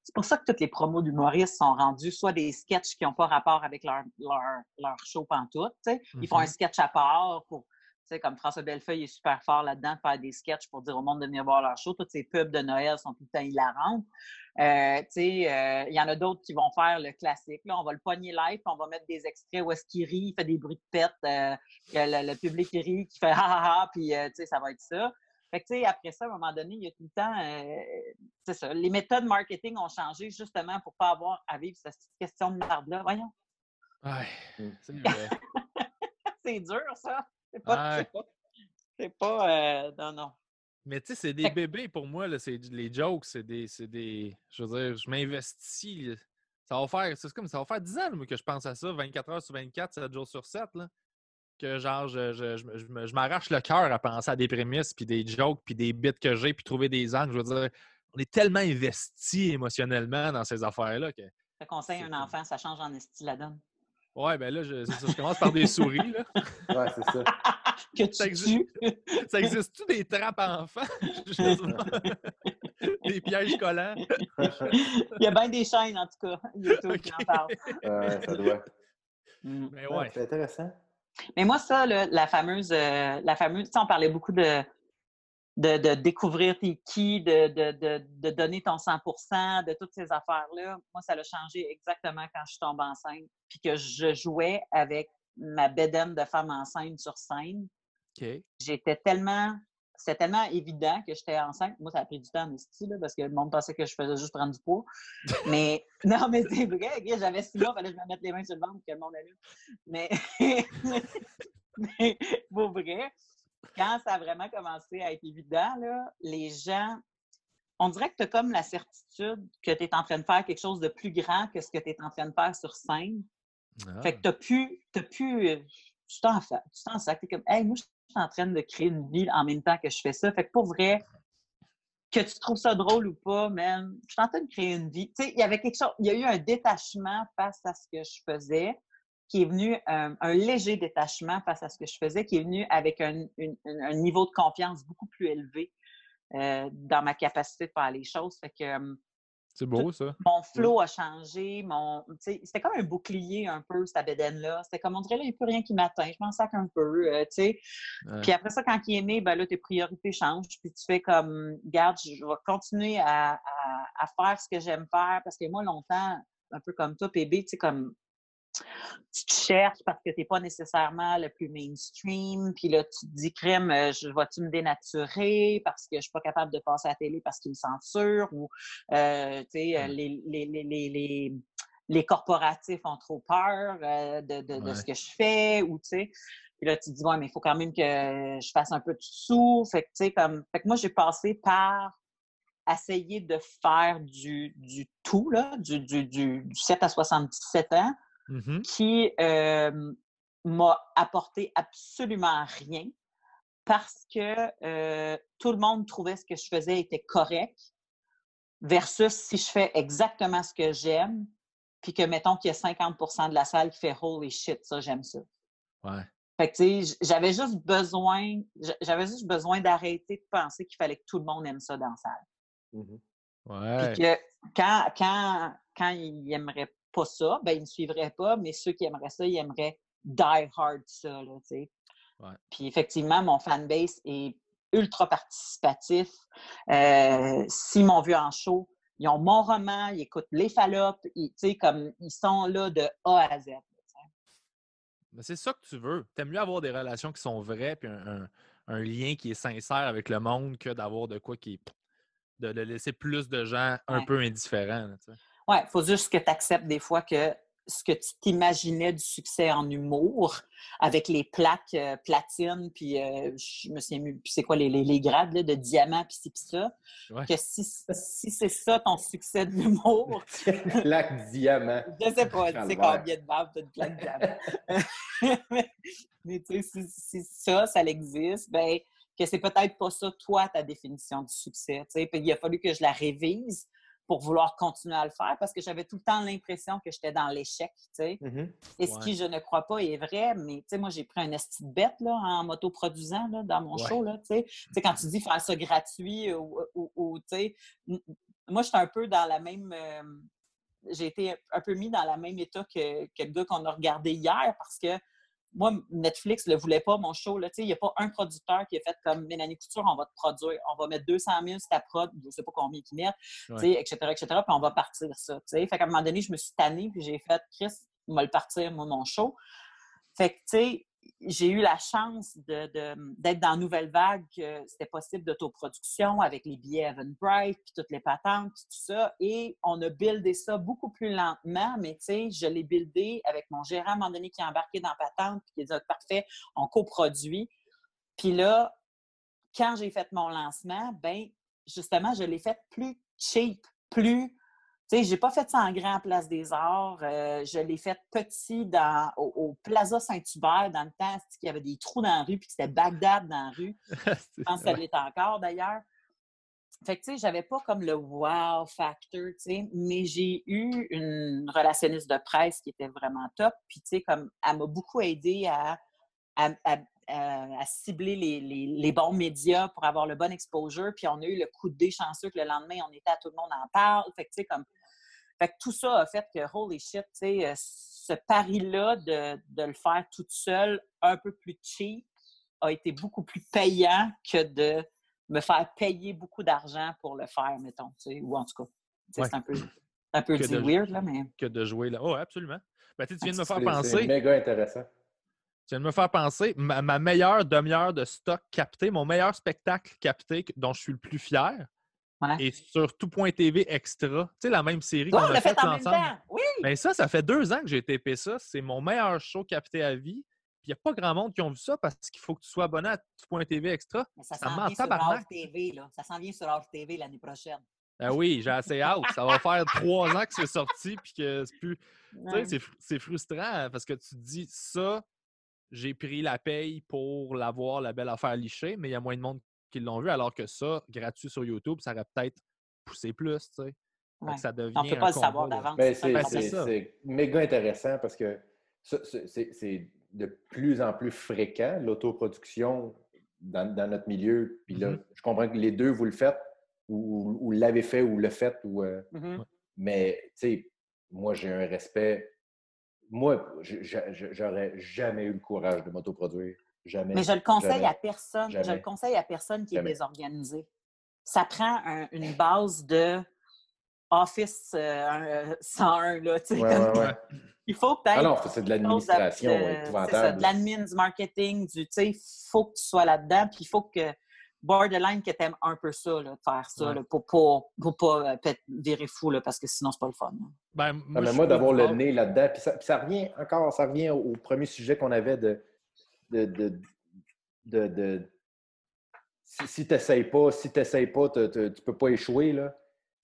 c'est pour ça que toutes les promos d'humoristes sont rendus soit des sketchs qui n'ont pas rapport avec leur, leur, leur show pantoute. Ils font un mm-hmm. sketch à part pour. Comme François Bellefeuille est super fort là-dedans, faire des sketchs pour dire au monde de venir voir leur show. Toutes ces pubs de Noël sont tout le temps hilarantes. Euh, euh, il y en a d'autres qui vont faire le classique. Là, on va le pogner live, puis on va mettre des extraits où est-ce qu'il rit, il fait des bruits de pète, euh, le, le, public rit, qui fait ha ha ha, puis ça va être ça. Fait que, après ça, à un moment donné, il y a tout le temps. Euh, c'est ça. Les méthodes marketing ont changé justement pour ne pas avoir à vivre cette question de merde-là. Voyons. Ouais, mmh. c'est dur, ça. C'est pas. C'est pas. Euh, non, non. Mais tu sais, c'est des bébés pour moi, là, c'est les jokes, c'est des, des. Je veux dire, je m'investis. Ça va faire. C'est comme ça va faire 10 ans que je pense à ça, 24 heures sur 24, 7 jours sur 7. Là que genre, je, je, je, je m'arrache le cœur à penser à des prémices, puis des jokes, puis des bits que j'ai, puis trouver des angles. Je veux dire, on est tellement investi émotionnellement dans ces affaires-là que. Ça conseille un enfant, ça change en esti la donne. Ouais, ben là, je, ça, je commence par des souris, là. Ouais, c'est ça. que tu ça existe, ça existe-tu des trappes à enfants? des pièges collants? Il y a bien des chaînes, en tout cas, YouTube qui en parle. Ouais, ça doit. Mm. Mais ouais. C'est intéressant. Mais moi, ça, la fameuse, euh, la fameuse, on parlait beaucoup de, de, découvrir tes qui, de, de, donner ton 100% de toutes ces affaires-là. Moi, ça l'a changé exactement quand je suis tombée enceinte, puis que je jouais avec ma bédaine de femme enceinte sur scène. J'étais tellement c'était tellement évident que j'étais enceinte. Moi, ça a pris du temps, mais là, parce que le monde pensait que je faisais juste prendre du poids. Mais non, mais c'est vrai, j'avais six mois, il fallait que je me mette les mains sur le ventre que le monde allume. Mais, mais pour vrai, quand ça a vraiment commencé à être évident, là, les gens, on dirait que tu as comme la certitude que tu es en train de faire quelque chose de plus grand que ce que tu es en train de faire sur scène. Fait que Ah. tu as pu, t'as pu, euh, tu t'en tu t'en sacs. T'es comme, hey, moi, je suis en train de créer une vie en même temps que je fais ça. Fait que pour vrai, que tu trouves ça drôle ou pas, man, je suis en train de créer une vie. Tu sais, il y avait quelque chose, il y a eu un détachement face à ce que je faisais, qui est venu, euh, un léger détachement face à ce que je faisais, qui est venu avec un niveau de confiance beaucoup plus élevé euh, dans ma capacité de faire les choses. Fait que, euh, C'est beau, ça. mon flow a changé, mon, c'était comme un bouclier un peu, cette bédaine-là. C'était comme, on dirait, là, il n'y a plus rien qui m'atteint, je m'en sac un peu, euh, tu sais. Ouais. Puis après ça, quand il est né, ben là, tes priorités changent, puis tu fais comme, garde, je vais continuer à, à- à faire ce que j'aime faire, parce que moi, longtemps, un peu comme toi, PB, tu sais, comme, tu te cherches parce que tu n'es pas nécessairement le plus mainstream, puis là, tu te dis, crème, euh, je vais-tu me dénaturer parce que je suis pas capable de passer à la télé parce qu'ils me censurent, ou, euh, tu sais, les, les, les, les, les, les corporatifs ont trop peur euh, de, de, ce que je fais, ou, tu sais, puis là, tu te dis, ouais, mais il faut quand même que je fasse un peu de sous. Fait que, tu sais, comme, fait que moi, j'ai passé par essayer de faire du, du tout, là, du, du, du 7 à 77 ans, Mhm. qui euh, m'a apporté absolument rien parce que euh, tout le monde trouvait ce que je faisais était correct versus si je fais exactement ce que j'aime puis que, mettons qu'il y a 50% de la salle qui fait « holy shit, ça, j'aime ça ». Ouais. Fait que, tu sais, j'avais juste besoin, j'avais juste besoin d'arrêter de penser qu'il fallait que tout le monde aime ça dans la salle. Mhm. Ouais. Puis que quand, quand, quand ils n'aimeraient pas ça, ben ils ne suivraient pas, mais ceux qui aimeraient ça, ils aimeraient die hard ça, là, tu sais. Ouais. Puis effectivement, mon fanbase est ultra participatif. Euh, S'ils m'ont vu en show, ils ont mon roman, ils écoutent les fallopes, ils, tu sais, comme ils sont là de A à Z. tu. Mais c'est ça que tu veux. T'aimes mieux avoir des relations qui sont vraies puis un, un- un lien qui est sincère avec le monde que d'avoir de quoi qui est. de, de laisser plus de gens un Ouais. peu indifférents. là, Ouais, il faut juste que tu acceptes des fois que ce que tu t'imaginais du succès en humour, avec les plaques euh, platine, puis euh, je me souviens puis c'est quoi les, les, les grades là, de diamant, puis ci, puis ça, Ouais. que si, si c'est ça ton succès de l'humour, Plaque diamant. je sais pas, tu sais combien de balles t'as de plaques diamant. mais mais tu sais, si, si ça, ça existe, ben que c'est peut-être pas ça, toi, ta définition du succès. tu sais. Puis il a fallu que je la révise pour vouloir continuer à le faire parce que j'avais tout le temps l'impression que j'étais dans l'échec, tu sais. Mhm. Et ce Ouais. qui, je ne crois pas, est vrai, mais tu sais, moi, j'ai pris un esti de bête là, en m'autoproduisant là, dans mon Ouais. show. Là, tu sais. Tu sais, quand tu dis faire ça gratuit ou, ou- ou, tu sais, moi, j'étais un peu dans la même. euh, j'ai été un peu mis dans la même état que, que le gars qu'on a regardé hier parce que moi, Netflix ne le voulait pas, mon show. là, tu sais, Il n'y a pas un producteur qui a fait comme Mélanie Couture, on va te produire, on va mettre 200 000 sur ta prod, je ne sais pas combien qu'ils mettent, tu sais, etc., etc., puis on va partir ça. tu sais. Fait qu'à un moment donné, je me suis tannée, puis j'ai fait, Chris, va le partir, moi, mon show. Fait que, tu sais, j'ai eu la chance de- de- d'être dans Nouvelle Vague, que c'était possible d'autoproduction avec les billets Eventbrite, puis toutes les patentes, tout ça. Et on a buildé ça beaucoup plus lentement, mais tu sais, je l'ai buildé avec mon gérant à un moment donné qui est embarqué dans patente, puis qui a dit Ah, parfait, on coproduit. Puis là, quand j'ai fait mon lancement, ben justement, je l'ai fait plus cheap, plus. Tu sais, j'ai pas fait ça en grand place des arts. euh, je l'ai fait petit dans, au, au Plaza Saint-Hubert dans le temps, qu'il y avait des trous dans la rue, puis que c'était Bagdad dans la rue. Je pense que ça l'est encore d'ailleurs. Fait que, tu sais, j'avais pas comme le wow factor, tu sais, mais j'ai eu une relationniste de presse qui était vraiment top. Puis, tu sais, comme, elle m'a beaucoup aidé à, à, à- à- à cibler les, les- les bons médias pour avoir le bon exposure. Puis, on a eu le coup de dé chanceux que le lendemain, on était à tout le monde en parle. Fait que, tu sais, comme, fait que tout ça a fait que, holy shit, tu sais, euh, ce pari-là de, de le faire toute seule, un peu plus cheap, a été beaucoup plus payant que de me faire payer beaucoup d'argent pour le faire, mettons, tu sais, ou en tout cas. Ouais. C'est un peu, un peu Que dit de- weird, là, mais... que de jouer là. Oh, absolument. Ben, tu viens de me C'est faire c'est penser. méga intéressant. Tu viens de me faire penser, ma, ma meilleure demi-heure de stock capté, mon meilleur spectacle capté dont je suis le plus fier, Ouais. est sur tout.tv Extra. Tu sais, la même série qu'on on a fait faite même ensemble. temps. Oui! Mais ça, ça fait deux ans que j'ai tapé ça. C'est mon meilleur show capté à vie. Puis il n'y a pas grand monde qui ont vu ça parce qu'il faut que tu sois abonné à tout.tv Extra. Mais ça Ça s'en vient sur tabarnak. TV, là. Ça s'en vient sur TV l'année prochaine. Ah oui, j'ai assez hâte. Ça va faire trois ans que c'est sorti puis que c'est plus. Tu sais, c'est fr- c'est frustrant parce que tu te dis ça, j'ai pris la paye pour l'avoir, la belle affaire lichée, mais il y a moins de monde qui l'ont vu, alors que ça, gratuit sur YouTube, ça aurait peut-être poussé plus, tu sais. Ouais. Ça devient On ne peut pas le savoir d'avance. C'est le Ben, c'est- méga intéressant parce que c'est- de plus en plus fréquent, l'autoproduction dans, dans notre milieu. Puis là, Mhm. je comprends que les deux, vous le faites, ou, ou l'avez fait, ou le faites, ou, euh, Mhm. mais tu sais, moi, j'ai un respect. Moi, j'aurais jamais eu le courage de m'autoproduire. Jamais. Mais je le conseille Jamais. à personne. Je le conseille à personne qui est désorganisé. Ça prend un- une base de Office euh, un- 101, là, tu sais, Ouais, comme- ouais, ouais. Il faut peut-être Ah non, c'est de l'administration C'est ça, de l'admin, du marketing, du, tu sais, il faut que tu sois là-dedans, puis il faut que, borderline, que tu aimes un peu ça, là, de faire ça, Ouais. là, pour pas, pour pas euh, virer fou, là, parce que sinon, c'est pas le fun. là. Ben, Ah, moi, moi, d'avoir le nez là-dedans, puis ça, revient encore, ça revient au, au premier sujet qu'on avait de. De, de, de- de- si si tu n'essayes pas, si tu n'essayes pas, tu ne peux pas échouer. Là.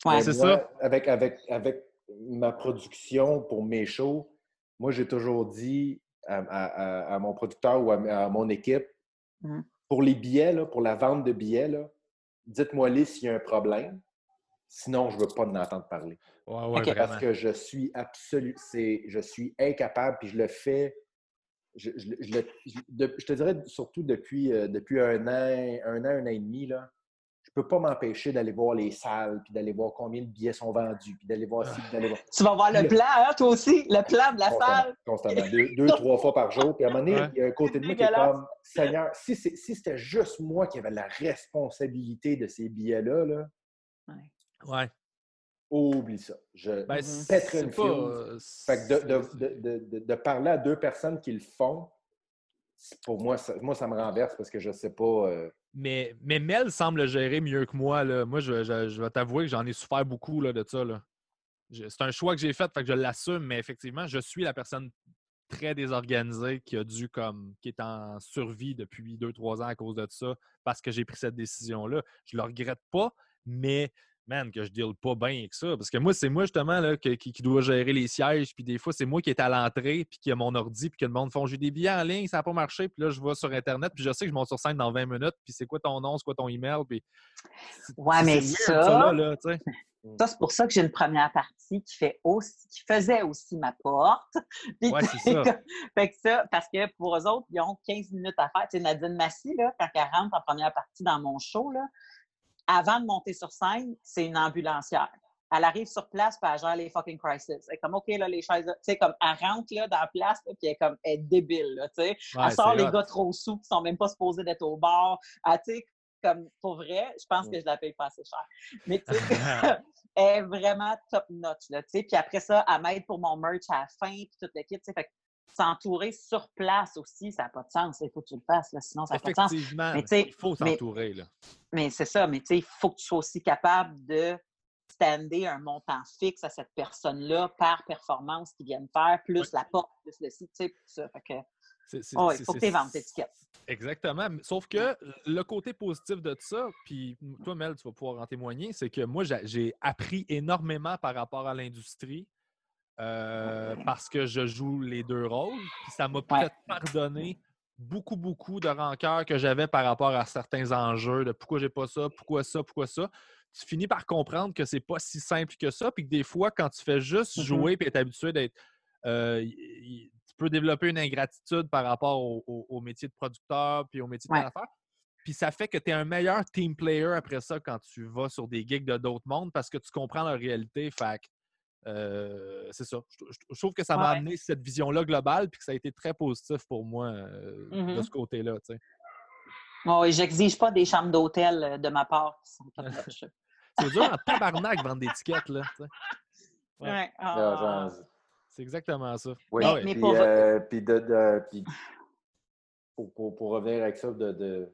Ouais, c'est ça. Avec, avec, avec ma production pour mes shows, moi, j'ai toujours dit à, à- à- à mon producteur ou à, à mon équipe, Mhm. pour les billets, là, pour la vente de billets, là, dites-moi les s'il y a un problème. Sinon, je ne veux pas en entendre parler. Ouais, ouais. Parce que je suis absolu, c'est, je suis incapable, puis je le fais. Je, je- je le- je- de- je te dirais surtout depuis, euh, depuis un an, un an, un an et demi, là, je peux pas m'empêcher d'aller voir les salles, puis d'aller voir combien de billets sont vendus, puis d'aller voir d'aller voir. Tu vas voir le Le- plan, hein, toi aussi, le plan de la Constamment, salle. constamment. Deux, deux, trois fois par jour. Puis à un moment donné, Ouais. il y a un côté de moi qui est comme Seigneur, si, si c'était juste moi qui avais la responsabilité de ces billets-là, là, Ouais. Oublie ça. Je Ben, une pas. euh, Fait que de, de- c'est- de- de- de- de parler à deux personnes qui le font, pour moi, ça, moi, ça me renverse parce que je sais pas. euh, Mais, mais Mel semble le gérer mieux que moi. Là. Moi, je, je- je vais t'avouer que j'en ai souffert beaucoup là, de ça. C'est un choix que j'ai fait, fait que je l'assume, mais effectivement, je suis la personne très désorganisée qui a dû comme qui est en survie depuis deux, trois ans à cause de ça parce que j'ai pris cette décision-là. Je le regrette pas, mais man, que je deal pas bien avec ça. Parce que moi, c'est moi justement là, que- qui, qui doit gérer les sièges. Puis des fois, c'est moi qui est à l'entrée, puis qui a mon ordi, puis que le monde font j'ai des billets en ligne, ça n'a pas marché. Puis là, je vais sur Internet, puis je sais que je monte sur scène dans 20 minutes, puis c'est quoi ton nom, c'est quoi ton email. Puis Ouais, mais weird, ça- là, là. Ça, c'est pour ça que j'ai une première partie qui fait aussi, qui faisait aussi ma porte. Puis Ouais, c'est ça. fait que ça, parce que pour eux autres, ils ont 15 minutes à faire. Tu sais, Nadine Massy, là, quand elle rentre en première partie dans mon show, là, avant de monter sur scène, c'est une ambulancière. Elle arrive sur place, puis elle gère les fucking crisis. Elle est comme, OK, là, les chaises, tu sais, comme, elle rentre, là, dans la place, là, puis elle est comme, elle est débile, là, tu sais. Ouais, elle sort les hot. gars trop sous qui sont même pas supposés d'être au bar. Elle, tu sais, comme, pour vrai, je pense que je la paye pas assez cher. Mais, tu sais, elle est vraiment top notch, là, tu sais. Puis après ça, elle m'aide pour mon merch à la fin, puis toute l'équipe, tu sais. Fait s'entourer sur place aussi, ça n'a pas de sens. Il faut que tu le fasses, là, sinon ça n'a pas de sens. Mais il faut mais- s'entourer. là. Mais c'est ça, mais il faut que tu sois aussi capable de stander un montant fixe à cette personne-là par performance qu'ils viennent faire, plus la porte, plus le site, tu sais, tout ça. Fait que, oh, il faut que tu ventes l'étiquette. Exactement. Mais Sauf que le côté positif de ça, puis toi, Mel, tu vas pouvoir en témoigner, c'est que moi, j'ai appris énormément par rapport à l'industrie euh, parce que je joue les deux rôles. Puis ça m'a peut-être pardonné beaucoup, beaucoup de rancœur que j'avais par rapport à certains enjeux de pourquoi j'ai pas ça, pourquoi ça, pourquoi ça. Tu finis par comprendre que c'est pas si simple que ça, puis que des fois, quand tu fais juste Mhm. jouer et être habitué d'être. euh, tu peux développer une ingratitude par rapport au, au- au métier de producteur puis au métier de Ouais. affaire. Puis ça fait que tu es un meilleur team player après ça quand tu vas sur des gigs de d'autres mondes parce que tu comprends la réalité. Fait euh, c'est ça. Je, je- je trouve que ça m'a Ouais. amené cette vision-là globale puis que ça a été très positif pour moi euh, de Mhm. ce côté-là. tu sais. Oh, j'exige pas des chambres d'hôtel euh, de ma part qui sont. C'est dur en tabarnak vendre des tickets. Là, tu sais. Ouais. Ouais, là, ah. genre, C'est exactement ça. oui. Ah ouais. mais Puis, pour- euh, puis de- de- puis pour, pour, pour revenir avec ça, de, de,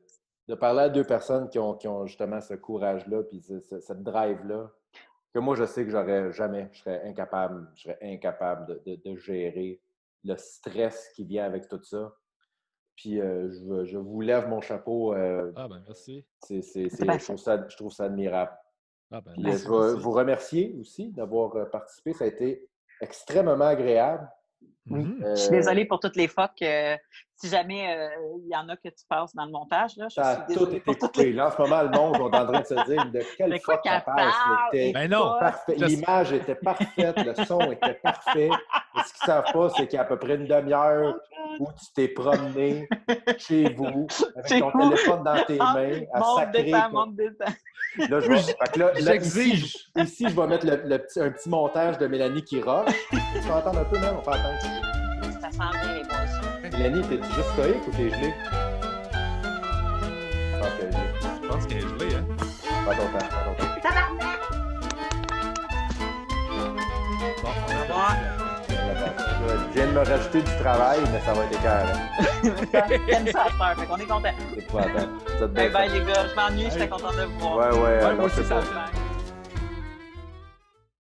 de parler à deux personnes qui ont, qui ont justement ce courage-là, puis ce- ce- cette drive-là, que moi, je sais que j'aurais jamais, je serais incapable, je serais incapable de, de- de gérer le stress qui vient avec tout ça. Puis euh, je, je vous lève mon chapeau. euh, Ah, ben merci. c'est, c'est- c'est- bien je, trouve ça, je trouve ça admirable. Ah, ben, Puis, euh, je vais vous remercier aussi d'avoir participé. Ça a été extrêmement agréable. Oui. Mhm. Je suis Euh, désolée pour toutes les fois que si jamais euh, il y en a que tu passes dans le montage, là, je Ça a suis tout désolée été coupé. Là, en ce moment, le monde est en train de se dire de quelle De quoi fuck qu'elle ta passe. C'était Ben non. parfait. Je- L'image était parfaite, le son était parfait. Et ce qu'ils ne savent pas, c'est qu'il y a à peu près une demi-heure où tu t'es promené chez vous avec Chez ton vous. téléphone dans tes mains à Monte, sacrer. descend, ton- monte, descend. Là, je vais... fait que là, là, ici, J'exige. je- ici, je vais mettre le, le petit- un petit montage de Mélanie qui roche. Tu peux entendre un peu, même? On peut entendre. Ça sent bien les boys. Mélanie, t'es-tu juste stoïque ou t'es gelé? Je pense qu'elle est gelée. Je pense qu'elle est gelée, hein? Pas ton temps, pas ton temps. Bon, on Au a revoir. Je viens de me rajouter du travail, mais ça va être écœurant. J'aime ça à faire, fait qu'on est content. C'est épouvantable. Vous êtes bien bye fait. les gars, je m'ennuie, j'étais Hey. contente de vous voir. Ouais, ouais. Ouais, moi aussi, c'est ça ça. fait